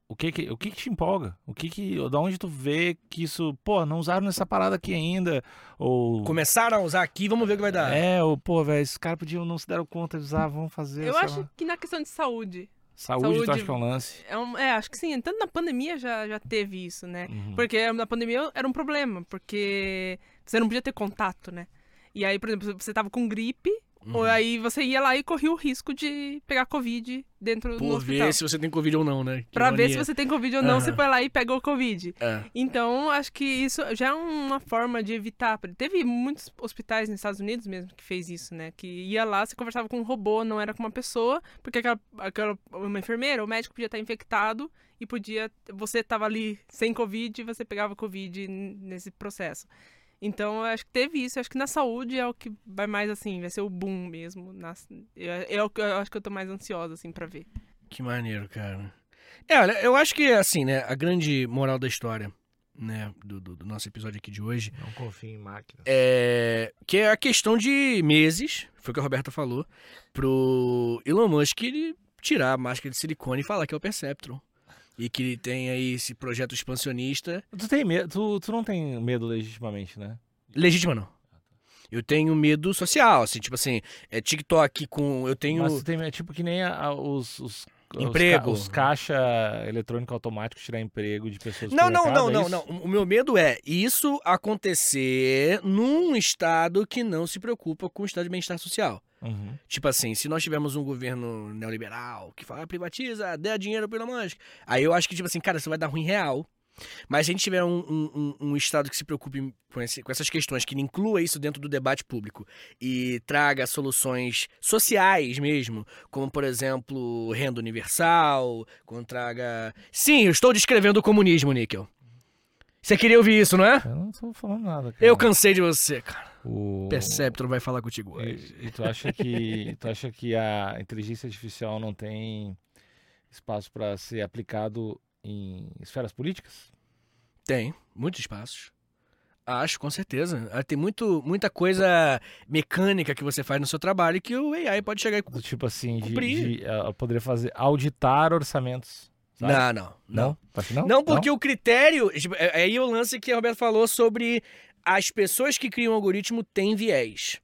o, que que, o que que te empolga? O que que, da onde tu vê que isso, pô, não usaram nessa parada aqui ainda? Ou... Começaram a usar aqui, vamos ver o que vai dar. É, ou, pô, velho, esses caras podiam, não se deram conta de usar, vamos fazer, Eu acho lá. que na questão de saúde. Saúde, tu saúde- acha que é um lance? É, um- é, acho que sim. Tanto na pandemia já, já teve isso, né? Uhum. Porque na pandemia era um problema, porque você não podia ter contato, né? E aí, por exemplo, você tava com gripe, ou aí você ia lá e corria o risco de pegar Covid dentro do Por hospital. ver se você tem Covid ou não, né? Que Pra ver se você tem Covid ou não, você Aham. foi lá e pegou Covid. É. Então, acho que isso já é uma forma de evitar. Teve muitos hospitais nos Estados Unidos mesmo que fez isso, né? Que ia lá, você conversava com um robô, não era com uma pessoa, porque aquela, aquela uma enfermeira, o médico podia estar infectado e podia. Você tava ali sem Covid e você pegava Covid nesse processo. Então, eu acho que teve isso. Eu acho que na saúde é o que vai mais assim, vai ser o boom mesmo. nas- o que eu acho que eu tô mais ansiosa, assim, pra ver. Que maneiro, cara. É, olha, eu acho que, assim, né, a grande moral da história, né, do, do- do nosso episódio aqui de hoje, Não confia em máquina. é que é a questão de meses, foi o que a Roberta falou, pro Elon Musk ele tirar a máscara de silicone e falar que é o Perceptron. E que ele tem aí esse projeto expansionista. Tu tem medo, tu, tu não tem medo legitimamente, né? Legítima, não. Eu tenho medo social, assim, tipo assim, é TikTok com. Eu tenho. Mas tu tem medo, tipo que nem a- a- os, os, os Emprego. ca- Os, caixa eletrônico automático tirar emprego de pessoas Não, não, mercado, não, é não, não. O meu medo é isso acontecer num estado que não se preocupa com o estado de bem-estar social. Uhum. Tipo assim, se nós tivermos um governo neoliberal que fala, "Ah, privatiza, dê dinheiro Elon Musk. Aí eu acho que, tipo assim, cara, isso vai dar ruim real. Mas se a gente tiver um, um- um- Estado que se preocupe com, esse- com essas questões, que inclua isso dentro do debate público e traga soluções sociais mesmo, como, por exemplo, renda universal, quando traga... Sim, eu estou descrevendo o comunismo, Níquel. Você queria ouvir isso, não é? Eu não tô falando nada, cara. Eu cansei de você, cara. O... Perceptron vai falar contigo hoje. E, e tu acha que tu acha que a inteligência artificial não tem espaço para ser aplicado em esferas políticas? Tem, muitos espaços. Acho, com certeza. Ah, Tem muito, muita coisa mecânica que você faz no seu trabalho que o AI pode chegar e... Tipo assim, de, Cumprir. de poderia fazer auditar orçamentos. Não, não, não. Não? Não, porque o critério... tipo, é- é aí o lance que a Roberto falou sobre as pessoas que criam o algoritmo têm viés.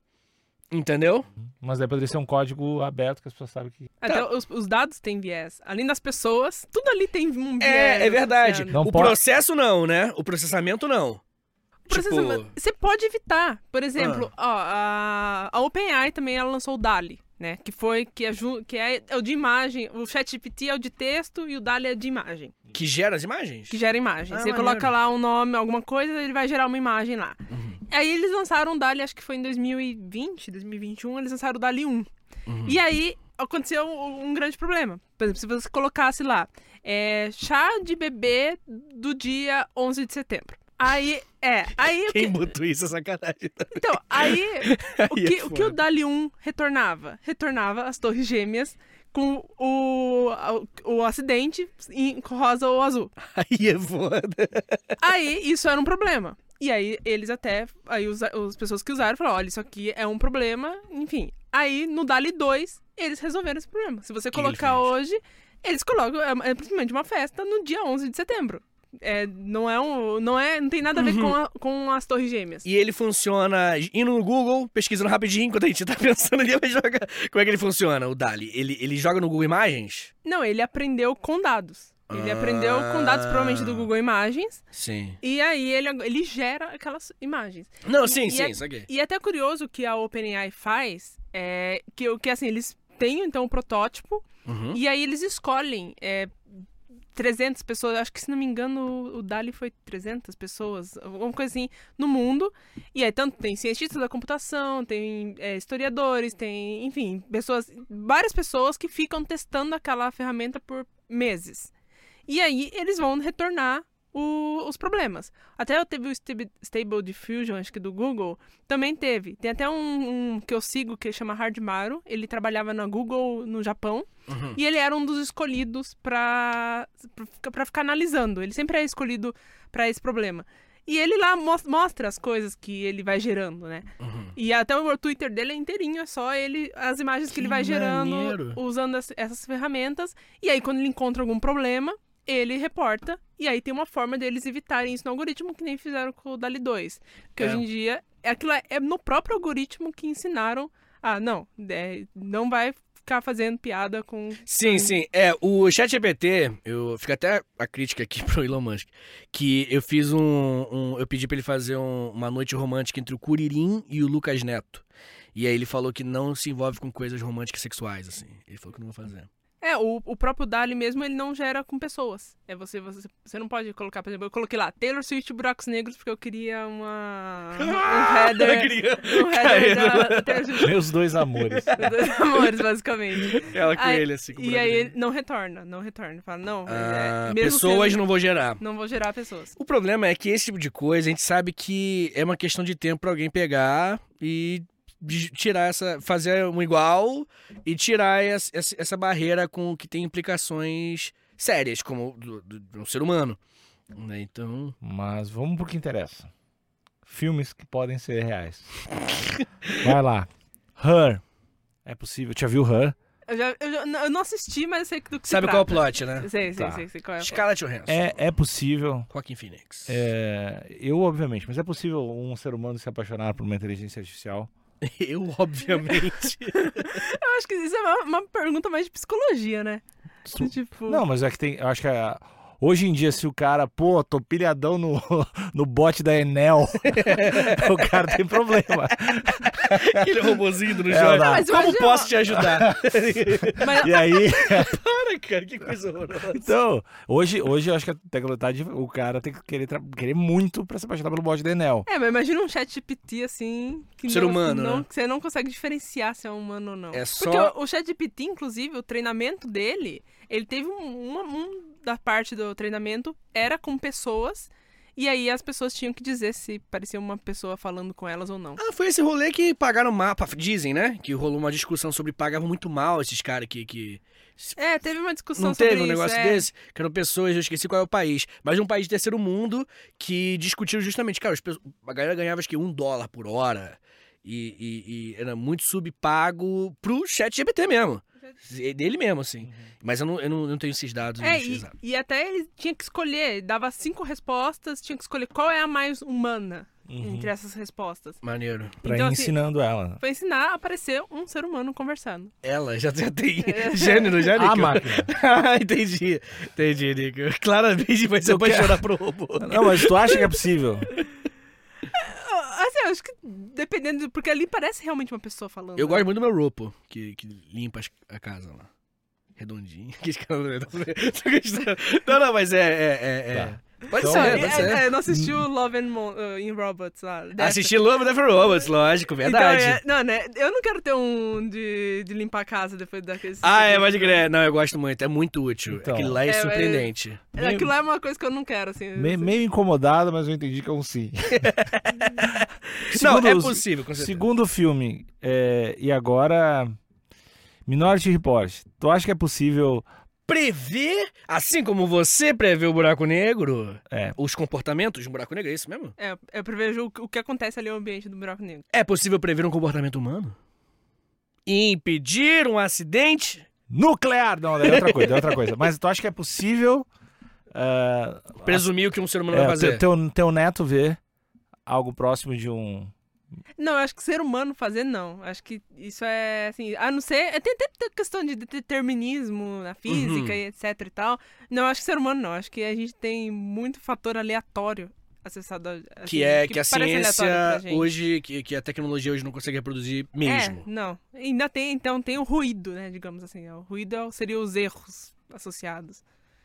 Entendeu? Mas daí poderia ser um código aberto que as pessoas sabem que. Até os, os dados têm viés. Além das pessoas, tudo ali tem um viés. É, é verdade. Não o pode- processo não, né? O processamento não. Processamento- Tipo, Você pode evitar. Por exemplo, Ah. ó, a, a OpenAI também ela lançou o DALI, né? Que foi que é, que é, é o de imagem. O ChatGPT é o de texto e o DALI é de imagem, que gera as imagens? que gera imagem. Ah, Você maneiro. coloca lá um nome, alguma coisa, ele vai gerar uma imagem lá. Uhum. Aí eles lançaram o DALI, acho que foi em 2020, 2021, eles lançaram o DALI 1. Uhum. E aí aconteceu um um grande problema. Por exemplo, se você colocasse lá é, chá de bebê do dia 11 de setembro. Aí, é, aí Quem que, botou isso é sacanagem. então, aí o Aí é que, o que o. DALI 1 retornava? Retornava as torres gêmeas com o, o, o acidente em rosa ou azul. Aí é foda. Aí isso era um problema. E aí eles até, aí os, as pessoas que usaram falaram, olha, isso aqui é um problema, enfim. Aí no DALI 2, eles resolveram esse problema. Se você Que colocar hoje, eles colocam, é, é simplesmente uma festa no dia 11 de setembro. É, não é um, não é, não tem nada a ver com, a- com as torres gêmeas. E ele funciona indo no Google, pesquisando rapidinho, enquanto a gente tá pensando ali, mas joga. Como é que ele funciona, o Dali? Ele, ele joga no Google Imagens? Não, ele aprendeu com dados. Ele Ah. aprendeu com dados provavelmente do Google Imagens. Sim. E aí ele, ele gera aquelas imagens. Não, E- sim, e sim, é- isso aqui. E é até curioso que a OpenAI faz, é, que, o- que assim, eles têm então o protótipo, Uhum. e aí eles escolhem é, 300 pessoas, acho que se não me engano o- Dali foi 300 pessoas, alguma coisa assim, no mundo. E aí tanto tem cientistas da computação, tem é, historiadores, tem, enfim, pessoas, várias pessoas que ficam testando aquela ferramenta por meses. E aí eles vão retornar o- os problemas. Até eu teve o Stable Diffusion, acho que do Google, também teve. Tem até um, um que eu sigo que chama Hardmaro. Ele trabalhava na Google no Japão. Uhum. E ele era um dos escolhidos pra ficar analisando. Ele sempre é escolhido pra esse problema. E ele lá mos- mostra as coisas que ele vai gerando, né? Uhum. E até o Twitter dele é inteirinho, é só ele, as imagens que, Que ele vai gerando maneiro. usando as- essas ferramentas. E aí, quando ele encontra algum problema, ele reporta, e aí tem uma forma deles evitarem isso no algoritmo, que nem fizeram com o Dali 2. Porque É. hoje em dia, é aquilo é, é no próprio algoritmo que ensinaram. Ah, não, é, não vai ficar fazendo piada com. Sim, sim. É, o ChatGPT, eu fica até a crítica aqui pro Elon Musk, que eu fiz um, um- eu pedi pra ele fazer um- uma noite romântica entre o Curirim e o Lucas Neto. E aí ele falou que não se envolve com coisas românticas sexuais, assim. Ele falou que não vai fazer. É, o, o próprio Dali mesmo, ele não gera com pessoas. É você, você, você não pode colocar, por exemplo, eu coloquei lá Taylor Swift Buracos Negros porque eu queria uma. Um header. Um header da, da Taylor Swift. Meus dois amores. Os dois amores, basicamente. Ela com Aí- ele, assim. com o E aí ele não retorna, não retorna. Fala, não, Ah, é, mesmo pessoas sendo- não vou gerar. não vou gerar pessoas. O problema é que esse tipo de coisa a gente sabe que é uma questão de tempo pra alguém pegar e tirar essa. fazer um igual e tirar essa, essa- barreira com o que tem implicações sérias, como do, do- de um ser humano. Né, Então. Mas vamos pro que interessa. Filmes que podem ser reais. Vai lá. Her. É possível. Já viu Her? Eu, já, eu, já- eu não assisti, mas eu sei do que Sabe se qual é o plot, né? Sei, sei, Tá. sei, sei qual é. o plot. Scarlett Johansson. É, é possível. Joaquin Phoenix. é, eu, obviamente, mas é possível um ser humano se apaixonar por uma inteligência artificial? Eu, obviamente. Eu acho que isso é uma, uma pergunta mais de psicologia, né? Su- Tipo, Não, mas é que tem. Eu acho que é- hoje em dia, se o cara, pô, tô pilhadão no, no bot da Enel, o cara tem problema. Aquele robozinho do É, jogo. não. Mas eu Como acho- posso te ajudar? mas, E aí, Para, cara, que coisa horrorosa. então, hoje, hoje eu acho que a tecnologia, o cara tem que querer, tra- querer muito pra se apaixonar pelo bot da Enel. é, mas imagina um chat GPT assim. Que Ser não, humano, não, né? que você não consegue diferenciar se é humano ou não. É Porque só- o, o chat GPT, inclusive, o treinamento dele, ele teve um, uma um da parte do treinamento era com pessoas. E aí as pessoas tinham que dizer se parecia uma pessoa falando com elas ou não. Ah, foi esse rolê que pagaram mal. Dizem, né? Que rolou uma discussão sobre pagavam muito mal esses caras que. que... É, teve uma discussão Não sobre teve um isso, negócio é. desse? Que eram pessoas, eu esqueci qual é o país, mas um país de terceiro mundo que discutiram justamente, cara, a galera ganhava acho que um dólar por hora e, e- e era muito subpago pro chat GPT mesmo. Dele mesmo, assim. Mas eu não, eu não, eu não tenho esses dados. É, e, e até ele tinha que escolher, dava cinco respostas, tinha que escolher qual é a mais humana entre essas respostas. Maneiro. Pra Então, ir assim, ensinando ela. Foi ensinar a aparecer um ser humano conversando. Ela já, já tem É. gênero, já, Nico? A máquina. ah, entendi. Entendi, Nico. Claramente vai se Eu quero- apaixonar pro robô. Não, mas tu acha que é possível? Assim, eu acho que dependendo, porque ali parece realmente uma pessoa falando. Eu né? gosto muito do meu Ropo, que, que limpa a casa lá. Redondinho. Gostando. Não, não, mas é. é, é, é. Tá. Pode Então, ser, É, pode é, ser. é, eu não assisti o Love and Mo uh, in Robots lá. dessa. Assisti Love Death Robots, lógico, verdade. Então, é, não, né? Eu não quero ter um de, de limpar a casa depois daqueles. Ah, é, pode crer. Não, eu gosto muito, é muito útil. Então. Aquilo lá é, É, mas- surpreendente. Aquilo lá é uma coisa que eu não quero, assim. Me- meio incomodado, mas eu entendi que é um sim. Não, Segundo é os- possível, com certeza. Segundo filme, é, e agora. Minority Report. Tu acha que é possível. Prever, assim como você prevê o buraco negro, É. os comportamentos de um buraco negro, é isso mesmo? É, eu prevejo o, o que acontece ali no ambiente do buraco negro. É possível prever um comportamento humano? E impedir um acidente? Nuclear! Não, é outra coisa, é outra coisa. Mas tu acha que é possível. é, Presumir o que um ser humano é, vai fazer? teu, teu, teu neto ver algo próximo de um. Não, eu acho que ser humano fazer, não. Acho que isso é, assim, a não ser... é, Tem até questão de determinismo na física Uhum. e etc e tal. Não, acho que ser humano não. Acho que a gente tem muito fator aleatório acessado. a- Assim, Que é que, a parece ciência hoje, que, que a tecnologia hoje não consegue reproduzir mesmo. É, não. Ainda tem, então, tem o ruído, né, digamos assim. O ruído é seria os erros associados.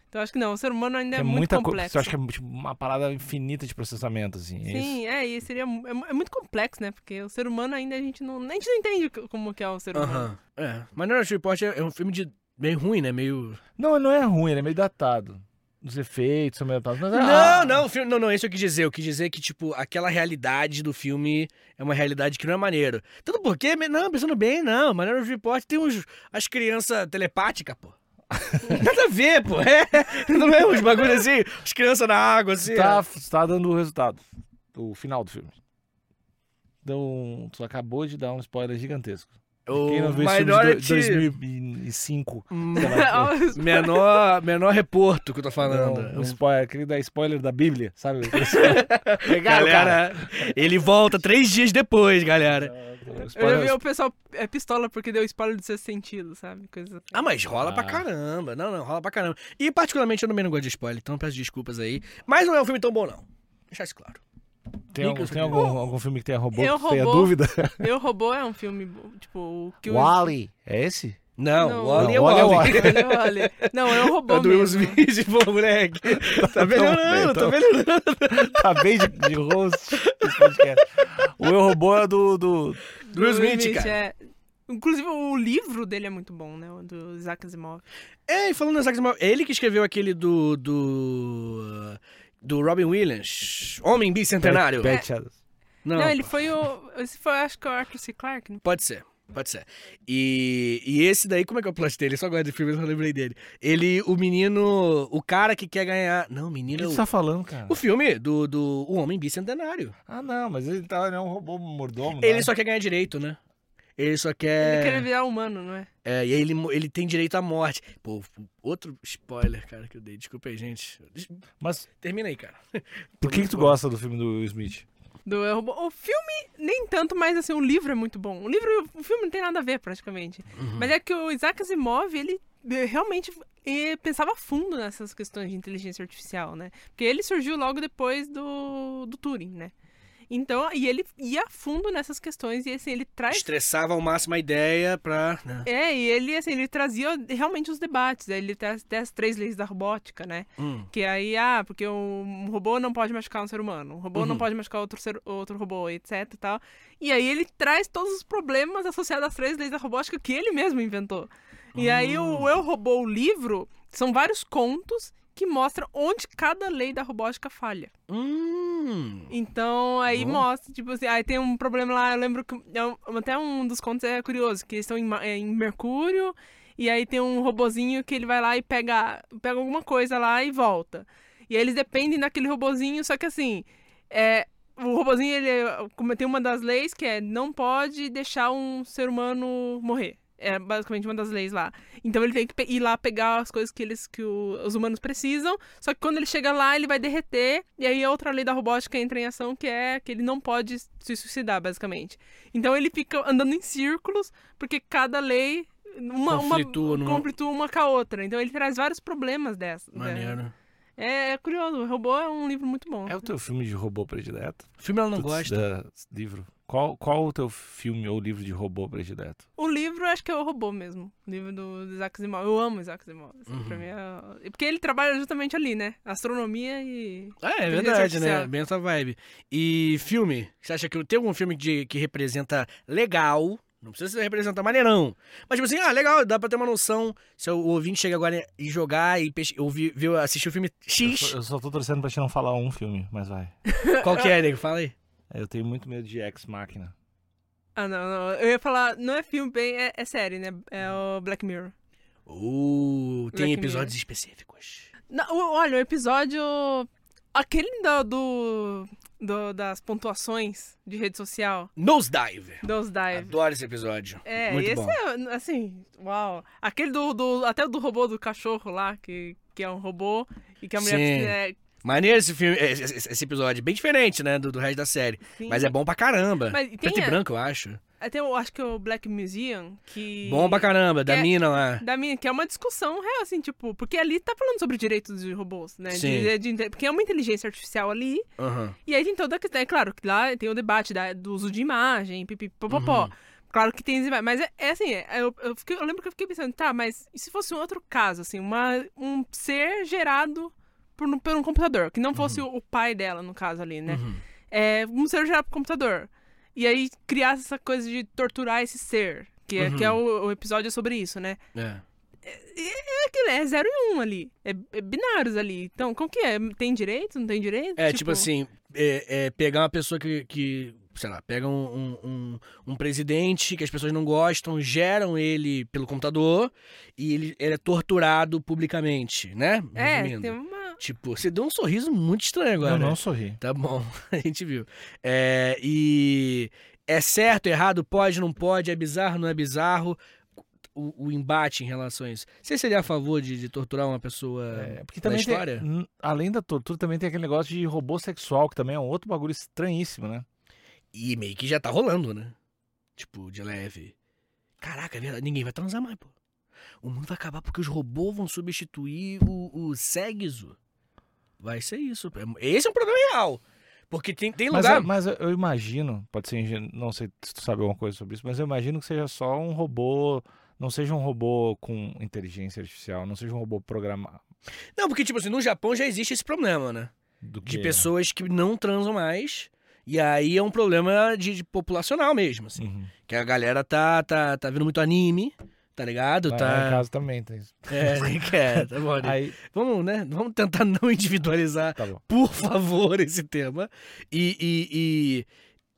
Então, acho que não, o ser humano ainda é, é muito muita coisa. complexo. Você acha que é tipo, uma parada infinita de processamento, assim. é isso? Sim, é, e seria é, é muito complexo, né? Porque o ser humano ainda a gente não, a gente não entende co- como que é o ser humano. Aham. É. Minority Report é, é um filme de meio ruim, né? Meio. Não, não é ruim, ele é meio datado. Os efeitos são meio datados. Mas, Não, ah, não, o filme, não, não, isso eu quis dizer. Eu quis dizer que, tipo, aquela realidade do filme é uma realidade que não é maneiro. Tanto porque, não, pensando bem, não. Minority Report tem uns, as crianças telepáticas, pô. Nada a ver, pô. É, não é uns bagulho assim, as crianças na água, assim. Tá, tá dando o resultado. O final do filme. Então, tu acabou de dar um spoiler gigantesco. O Quem não viu esse filme de Minority... do- 2005? Hum, menor, menor reporto que eu tô falando. Não, um spoiler, aquele da spoiler da Bíblia, sabe? Legal, cara. Ele volta três dias depois, galera. Eu já vi Spoiler, o pessoal é pistola porque deu spoiler do seu sentido, sabe? Coisa... Ah, mas rola pra Ah. caramba. Não, não, rola pra caramba. E particularmente eu também não gosto de spoiler, então peço desculpas aí. Mas não é um filme tão bom, não. Deixar isso claro. Tem algum, tem algum, algum filme que tenha robô Eu que tenha robô. dúvida? Eu Robô é um filme, tipo, o que o... Wally. É esse? Não, Não, o Wally é não, o Wally é o Wally. Olha, olha. Não, é o robô É do Will mesmo. Smith, pô, moleque. Tá melhorando, tá então. melhorando. Tá bem de, de host esse podcast. O Eu Robô é do... do... Do Will Smith, cara. é. Inclusive, o livro dele é muito bom, né? O do Isaac Asimov. É, e falando no Isaac Asimov, é ele que escreveu aquele do... do... do Robin Williams. Homem Bicentenário. Pat. Não, Não, ele foi o... Esse foi, acho que, o Arthur C. Clarke, né? Pode ser, pode ser. E, e esse daí, como é que é o plot dele? Eu só gosto de filme, eu só lembrei dele. Ele, o menino, o cara que quer ganhar... Não, o O menino que é você tá falando, cara? O filme do, do O Homem Bicentenário. Ah, não, mas ele, tá, ele é um robô mordomo, Ele né? só quer ganhar direito, né? Ele só Ele quer... virar humano, não é? É, e aí ele, ele tem direito à morte. Pô, outro spoiler, cara, que eu dei. Desculpa aí, gente. Mas Termina aí, cara. por que, que tu gosta do filme do Will Smith? Do Eu, Robô. O filme, nem tanto, mas assim, o livro é muito bom. O livro e o filme não tem nada a ver, praticamente. Uhum. Mas é que o Isaac Asimov, ele eh, realmente eh, pensava a fundo nessas questões de inteligência artificial, né? Porque ele surgiu logo depois do, do Turing, né? Então, e ele ia a fundo nessas questões e assim, ele traz Estressava ao máximo a ideia pra... né? É, e ele, assim, ele trazia realmente os debates. Ele tem tem as três leis da robótica, né? Hum. Que aí, ah, porque um robô não pode machucar um ser humano, um robô não Uhum. pode machucar outro, ser, outro robô, etc e tal. E aí ele traz todos os problemas associados às três leis da robótica que ele mesmo inventou. E aí Hum. o Eu Robô, o livro, são vários contos que mostram onde cada lei da robótica falha. Hum. Então, aí Bom. mostra, tipo assim, aí tem um problema lá, eu lembro que é até um dos contos é curioso, que eles estão em, é, em Mercúrio, e aí tem um robozinho que ele vai lá e pega, pega alguma coisa lá e volta. E aí eles dependem daquele robozinho, só que assim, é, o robozinho, ele é- tem uma das leis que é não pode deixar um ser humano morrer. É basicamente uma das leis lá. Então ele tem que ir lá pegar as coisas que, eles, que o- os humanos precisam. Só que quando ele chega lá, ele vai derreter. E aí a outra lei da robótica entra em ação, que é que ele não pode se suicidar, basicamente. Então ele fica andando em círculos, porque cada lei. Uma, Conflitua uma, numa- conflitua uma com a outra. Então ele traz vários problemas dessa. Maneiro. É, é curioso. O Robô é um livro muito bom. É o teu filme de robô predileto? O filme ela não Putz, gosta. da- livro. Qual, qual o teu filme ou livro de robô predileto? O livro, eu acho que é o Robô mesmo. O livro do, do Isaac Asimov. Eu amo Isaac Asimov. assim, Uhum. Mim é... Porque ele trabalha justamente ali, né? Astronomia e... É, é verdade, né? Bem essa vibe. E filme? Você acha que tem algum filme de, que representa legal? Não precisa representar maneirão. Mas, tipo assim, ah, legal, dá pra ter uma noção. Se o ouvinte chega agora e jogar e ouvir, assistir o filme Eu X, só, eu só tô torcendo pra te não falar um filme, mas vai. qual que é, nego? Fala aí. Eu tenho muito medo de Ex Machina. Ah, não, não. Eu ia falar, não é filme bem, é, é série, né? É o Black Mirror. Uh, tem Black episódios específicos. Não, olha, o episódio... Aquele do, do, do- das pontuações de rede social, Nosedive. dos dive. Adoro esse episódio. É, Muito esse bom. é, assim, uau. Aquele do, do, até o do robô do cachorro lá, que, que é um robô, e que a mulher é, Maneiro esse filme, esse, esse- episódio. Bem diferente, né, do, do resto da série. sim. Mas é bom pra caramba. Mas Preto e a- branco, eu acho. Até eu acho que é o Black Museum, que... Bom pra caramba, da é- mina lá. Da minha, que é uma discussão real, assim, tipo, porque ali tá falando sobre direitos de robôs, né? De- Sim. de- de- porque é uma inteligência artificial ali, Aham. e aí tem toda a questão, é claro, que lá tem o debate da- do uso de imagem, pipipopopó. Uhum. Claro que tem, mas é, é assim, é, eu, eu, fiquei- eu lembro que eu fiquei pensando, tá, mas e se fosse um outro caso, assim, uma, um ser gerado por, um- por um computador, que não fosse o, o pai dela, no caso ali, né? Uhum. É, um ser gerado por computador. E aí criasse essa coisa de torturar esse ser, que é, Uhum. que é o, o episódio sobre isso, né? É. É aquilo, é 0 e 1 um ali. É, é binários ali. Então, como que é? Tem direito? Não tem direito? É, tipo, assim, é, é pegar uma pessoa que, que sei lá, pega um, um, um, um presidente que as pessoas não gostam, geram ele pelo computador e ele, ele é torturado publicamente, né? É, Resumindo. tem uma. Tipo, você deu um sorriso muito estranho agora. Eu não sorri. Tá bom, a gente viu. É, e, É certo, errado, pode, não pode, é bizarro, não é bizarro? O, o embate em relação a isso. Você seria a favor de, de torturar uma pessoa É, porque também tem- história? n- além da tortura, também tem aquele negócio de robô sexual, que também é um outro bagulho estranhíssimo, né? E meio que já tá rolando, né? Tipo, de leve. Caraca, é ninguém vai transar mais, pô. O mundo vai acabar porque os robôs vão substituir o, o. Vai ser isso. Esse é um problema real. Porque tem, tem Mas, lugar. eu- mas eu, imagino, pode ser ingênuo, não sei se tu sabe alguma coisa sobre isso, mas eu imagino que seja só um robô, não seja um robô com inteligência artificial, não seja um robô programado. Não, porque, tipo assim, no Japão já existe esse problema, né? De pessoas que não transam mais. E aí é um problema de, de populacional mesmo, assim. Uhum. Que a galera tá, tá, tá vendo muito anime, tá ligado? Lá Em Tá. casa também tem isso. É, nem quer, tá bom. Aí, Vamos, né? Vamos tentar não individualizar tá bom. por favor, esse tema. E, e- e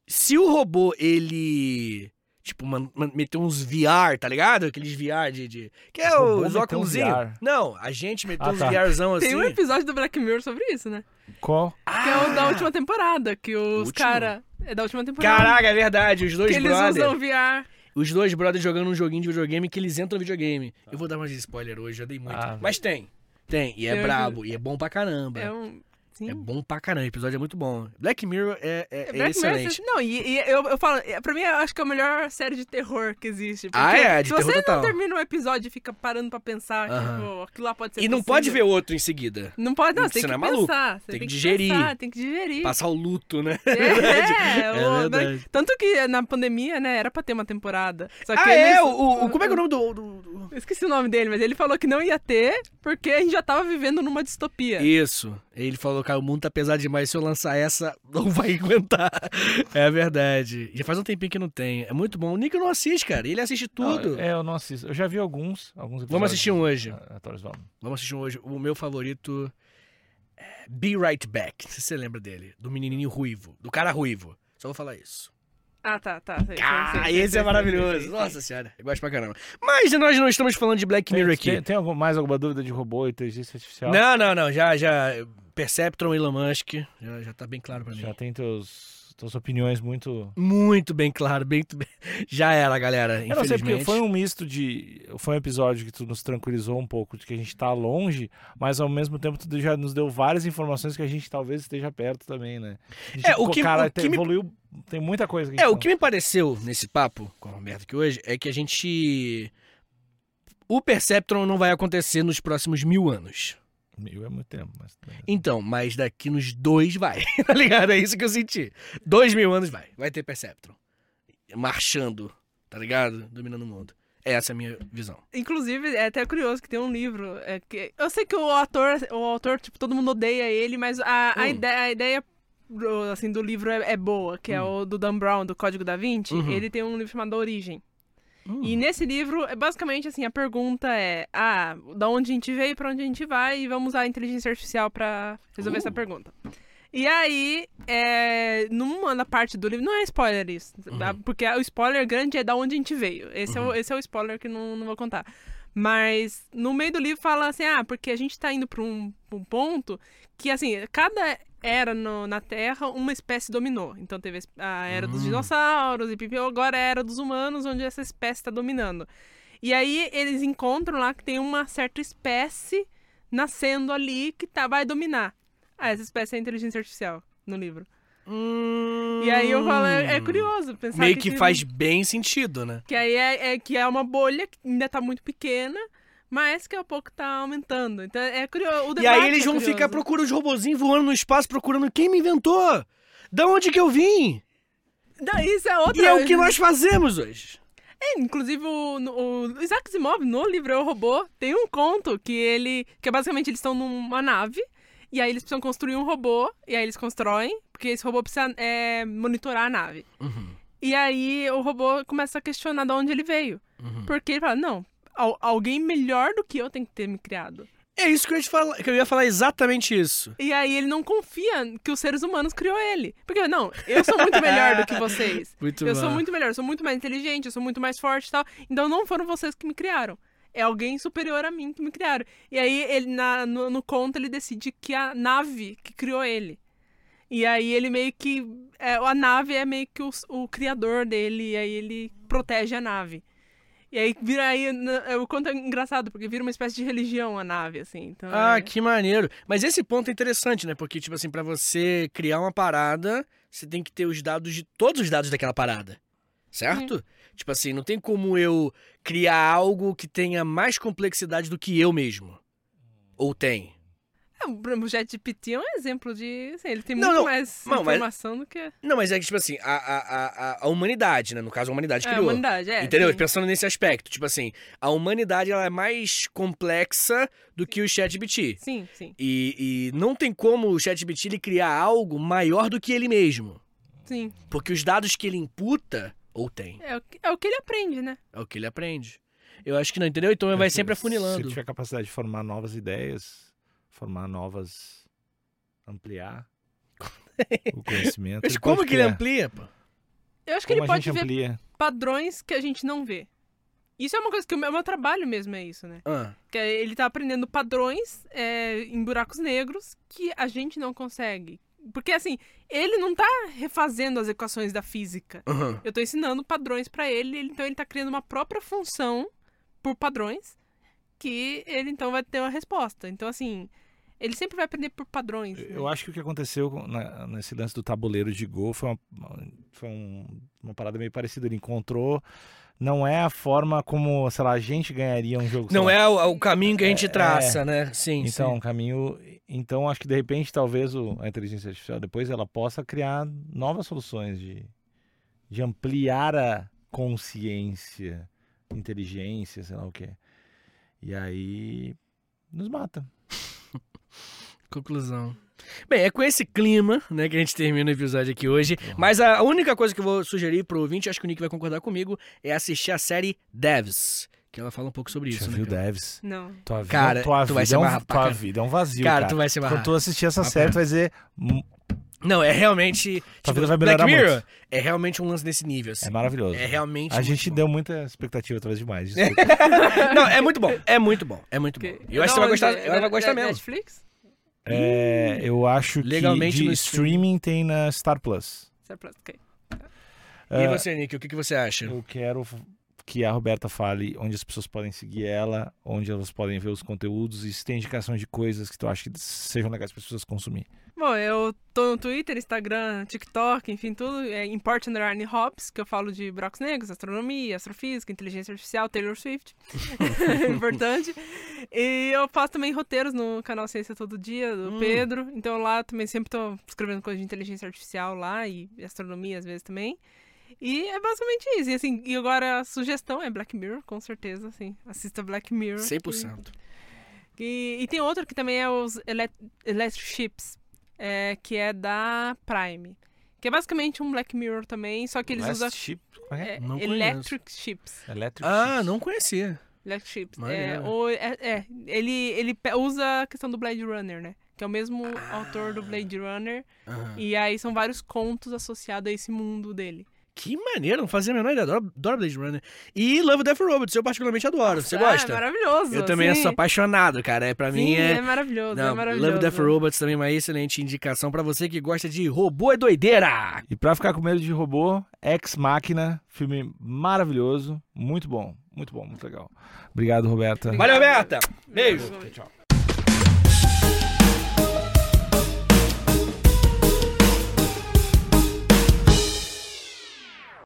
se o robô, ele. Tipo, man, man- meter uns VR, tá ligado? Aqueles VR de. de- que é O os meteu um óculos. VR. Não, a gente meteu Ah, uns tá. VRzão assim. Tem um episódio do Black Mirror sobre isso, né? Qual? Que é o da última temporada, que os Último? cara É da última temporada. Caraca, é verdade. Os dois que eles brothers. usam VR. Os dois brothers jogando um joguinho de videogame que eles entram no videogame. Eu vou dar mais spoiler hoje, já dei muito. Ah. Mas tem. Tem. E é Eu- brabo. E é bom pra caramba. É um. Sim. É bom pra caramba. O episódio é muito bom. Black Mirror é, é- é Black Mirror, excelente. Não, e, e eu, eu falo, é, pra mim, eu acho que é a melhor série de terror que existe. Ah, é, de se terror você total. não termina um episódio e fica parando pra pensar, Aham. tipo, aquilo lá pode ser E não possível. pode ver outro em seguida. Não pode, não, Você tem que é pensar. Você Tem que digerir. pensar, tem que digerir. Passar o luto, né? É, É o- verdade. Tanto que na pandemia, né, era pra ter uma temporada. Só que Ah, é? eles- O, o- o- como é que é o nome do. do- do- esqueci o nome dele, mas ele falou que não ia ter porque a gente já tava vivendo numa distopia. Isso. Ele falou, o mundo tá pesado demais. Se eu lançar essa, não vai aguentar. É verdade. Já faz um tempinho que não tem. É muito bom. O Nico não assiste, cara. Ele assiste tudo. Não, é, eu não assisto. Eu já vi alguns, alguns. Vamos assistir um hoje. Ah, Aleatórios, vamos. Vamos assistir um hoje. O meu favorito é Be Right Back. Não sei se você lembra dele. Do menininho ruivo. Do cara ruivo. Só vou falar isso. Ah, tá, tá. sei, Ah, sei, sei, esse sei, é sei, maravilhoso. sei, sei. Nossa senhora. Eu gosto pra caramba. Mas nós não estamos falando de Black Mirror aqui. Tem, tem algum- mais alguma dúvida de robô e inteligência artificial? Não, não, não. Já, já. Perceptron, Elon Musk. Já, já tá bem claro pra mim. Já tem teus, tuas opiniões muito. Muito bem claro, bem, bem- Já era, galera. Eu não sei, porque Infelizmente. foi um misto de. Foi um episódio que tu nos tranquilizou um pouco de que a gente tá longe, mas ao mesmo tempo tu já nos deu várias informações que a gente talvez esteja perto também, né? Gente, É, o que- cara, o que tem- me- evoluiu. Tem muita coisa que a É, o que me pareceu nesse papo com o Roberto aqui hoje é que a gente. O Perceptron não vai acontecer nos próximos mil anos. Mil é muito tempo, mas. Então, mas daqui nos dois vai. tá ligado? É isso que eu senti. Dois mil anos vai. Vai ter Perceptron. Marchando, tá ligado? Dominando o mundo. Essa é a minha visão. Inclusive, é até curioso que tem um livro. é, que, eu sei que o autor, o autor, tipo, todo mundo odeia ele, mas a, a Hum. ideia, a ideia do- assim, do livro é, é boa, que é o do Dan Brown, do Código da Vinci. Uhum. Ele tem um livro chamado Origem. Hum. E nesse livro, é basicamente assim, a pergunta é: ah, da onde a gente veio e pra onde a gente vai, e vamos usar a inteligência artificial pra resolver Uh. essa pergunta. E aí, é, numa da parte do livro, não é spoiler isso, tá? porque o spoiler grande é da onde a gente veio. Esse, é, o, esse é o spoiler que não, não vou contar. Mas no meio do livro fala assim: ah, porque a gente tá indo pra um, pra um ponto que, assim, cada era no- na Terra, uma espécie dominou. Então teve a era dos Hum. dinossauros e pipio, agora é a era dos humanos, onde essa espécie está dominando. E aí eles encontram lá que tem uma certa espécie nascendo ali que tá, vai dominar. Ah, essa espécie é a inteligência artificial no livro. Hum. E aí eu falo, é, é curioso pensar Meio que tipo, faz bem sentido, né? que aí é, é que é uma bolha que ainda tá muito pequena, mas que a pouco tá aumentando. Então é curioso. O E aí eles é vão curioso. ficar procurando os robozinhos voando no espaço, procurando quem me inventou. Da onde que eu vim? Não, isso é outra. E é o que nós fazemos hoje. É, inclusive o, o Isaac Asimov, no livro Eu, Robô, tem um conto que ele... Que é basicamente eles estão numa nave, e aí eles precisam construir um robô, e aí eles constroem, porque esse robô precisa é, monitorar a nave. Uhum, E aí o robô começa a questionar de onde ele veio. uhum. Porque ele fala, não, al- alguém melhor do que eu tem que ter me criado. É isso que eu, ia falar, que eu ia falar exatamente isso. E aí ele não confia que os seres humanos criou ele. Porque, não, eu sou muito melhor do que vocês. Muito eu bom. sou muito melhor, eu sou muito mais inteligente, eu sou muito mais forte e tal. Então não foram vocês que me criaram. É alguém superior a mim que me criaram. E aí, ele, na- no, no conto, ele decide que a nave que criou ele. E aí ele meio que. é, a nave é meio que o, o criador dele, e aí ele protege a nave. E aí vira aí. n- é, O quanto é engraçado, porque vira uma espécie de religião a nave, assim. Então, Ah, é- que maneiro. Mas esse ponto é interessante, né? Porque, tipo assim, pra você criar uma parada, você tem que ter os dados de todos os dados daquela parada. Certo? Tipo assim, não tem como eu criar algo que tenha mais complexidade do que eu mesmo. Ou tem? É, o ChatGPT é um exemplo de. assim, ele tem Não, muito não, mais não, mas- informação do que. Não, mas é que, tipo assim, a, a, a, a- humanidade, né? No caso, a humanidade É, a criou. humanidade, é. Entendeu? sim. Pensando nesse aspecto. Tipo assim, a humanidade ela é mais complexa do que o ChatGPT. Sim, sim. E, e não tem como o ChatGPT ele criar algo maior do que ele mesmo. Sim. Porque os dados que ele imputa, ou tem, É o, que- é o que ele aprende, né? é o que ele aprende. Eu acho que não, entendeu? Então vai Se- sempre Se afunilando. tiver capacidade de formar novas ideias, formar novas. ampliar o conhecimento. Mas ele como que ele amplia, pô? Eu acho que Como ele pode ver amplia? padrões que a gente não vê. Isso é uma coisa que o meu, meu trabalho mesmo é isso, né? Ah, Que é- ele tá aprendendo padrões é, em buracos negros que a gente não consegue. Porque, assim, ele não tá refazendo as equações da física. aham. Eu tô ensinando padrões pra ele, ele- então ele tá criando uma própria função por padrões que ele, então, vai ter uma resposta. Então, assim, ele sempre vai aprender por padrões. né? Eu acho que o que aconteceu com- na- nesse lance do tabuleiro de Go foi, uma, foi um- uma parada meio parecida. Ele encontrou. Não é a forma como, sei lá, a gente ganharia um jogo. Não lá. é o, o caminho que a gente É, traça, né? Sim, Então, sim. um caminho. Então, acho que de repente, talvez o- a inteligência artificial depois ela possa criar novas soluções de, de ampliar a consciência, inteligência, sei lá o quê. E aí nos mata. Conclusão. Bem, é com esse clima, né, que a gente termina o episódio aqui hoje. Uhum. Mas a única coisa que eu vou sugerir pro ouvinte, acho que o Nick vai concordar comigo, é assistir a série Devs. Que ela fala um pouco sobre isso, né? viu cara? Devs? Não. Tua vida, Cara, tua tu vai é um, tua vida é um vazio, Cara, cara. tu vai se amarrar. Quando tu assistir essa série, tu vai dizer. "Hum, Não, é realmente. Tua tipo, vida vai Black melhorar Mirror muito. é realmente um lance desse nível, assim. É maravilhoso. É realmente. A gente bom. deu muita expectativa, talvez demais. desculpa. Não, é muito bom. É muito bom. É muito bom. Eu acho que você vai gostar. é- Ela vai é- gostar é mesmo. Netflix? É, eu acho Legalmente que de no streaming tem na Star Plus. Star Plus, ok. E É, você, Nick, o que, que você acha? Eu quero que a Roberta fale onde as pessoas podem seguir ela, onde elas podem ver os conteúdos e se tem indicação de coisas que tu acha que sejam legais para as pessoas consumir. Bom, eu tô no Twitter, Instagram, TikTok, enfim, tudo. É Import Underline Hops, que eu falo de buracos negros, astronomia, astrofísica, inteligência artificial, Taylor Swift. Importante. E eu faço também roteiros no canal Ciência Todo Dia, do Hum. Pedro. Então lá eu também sempre tô escrevendo coisa de inteligência artificial lá e astronomia às vezes também. E é basicamente isso. E, assim, e agora a sugestão é Black Mirror, com certeza, assim. Assista Black Mirror. que- 100%. e, e tem outro que também é os Elect Electric Ships, é, que é da Prime. Que é basicamente um Black Mirror também, só que eles Last usam Ship, é é? é, Não Electric Ships. Electric Ah, Ships. não conhecia. Electric Ships. É, ou, é, é, ele, ele usa a questão do Blade Runner, né? Que é o mesmo autor do Blade Runner. E aí são vários contos associados a esse mundo dele. Que maneiro, não fazia a menor ideia. Adoro, adoro Blade Runner. E Love, Death Robots, eu particularmente adoro. Você Ah, gosta? É maravilhoso. eu também sim. sou apaixonado, cara. É, pra Sim, mim é... é maravilhoso, é Não, maravilhoso. Love, Death Robots também é uma excelente indicação pra você que gosta de robô é doideira. E pra ficar com medo de robô, Ex Machina, filme maravilhoso, muito bom, muito bom, muito legal. Obrigado, Roberta. Valeu, Roberta. Beijo. Obrigado. Tchau.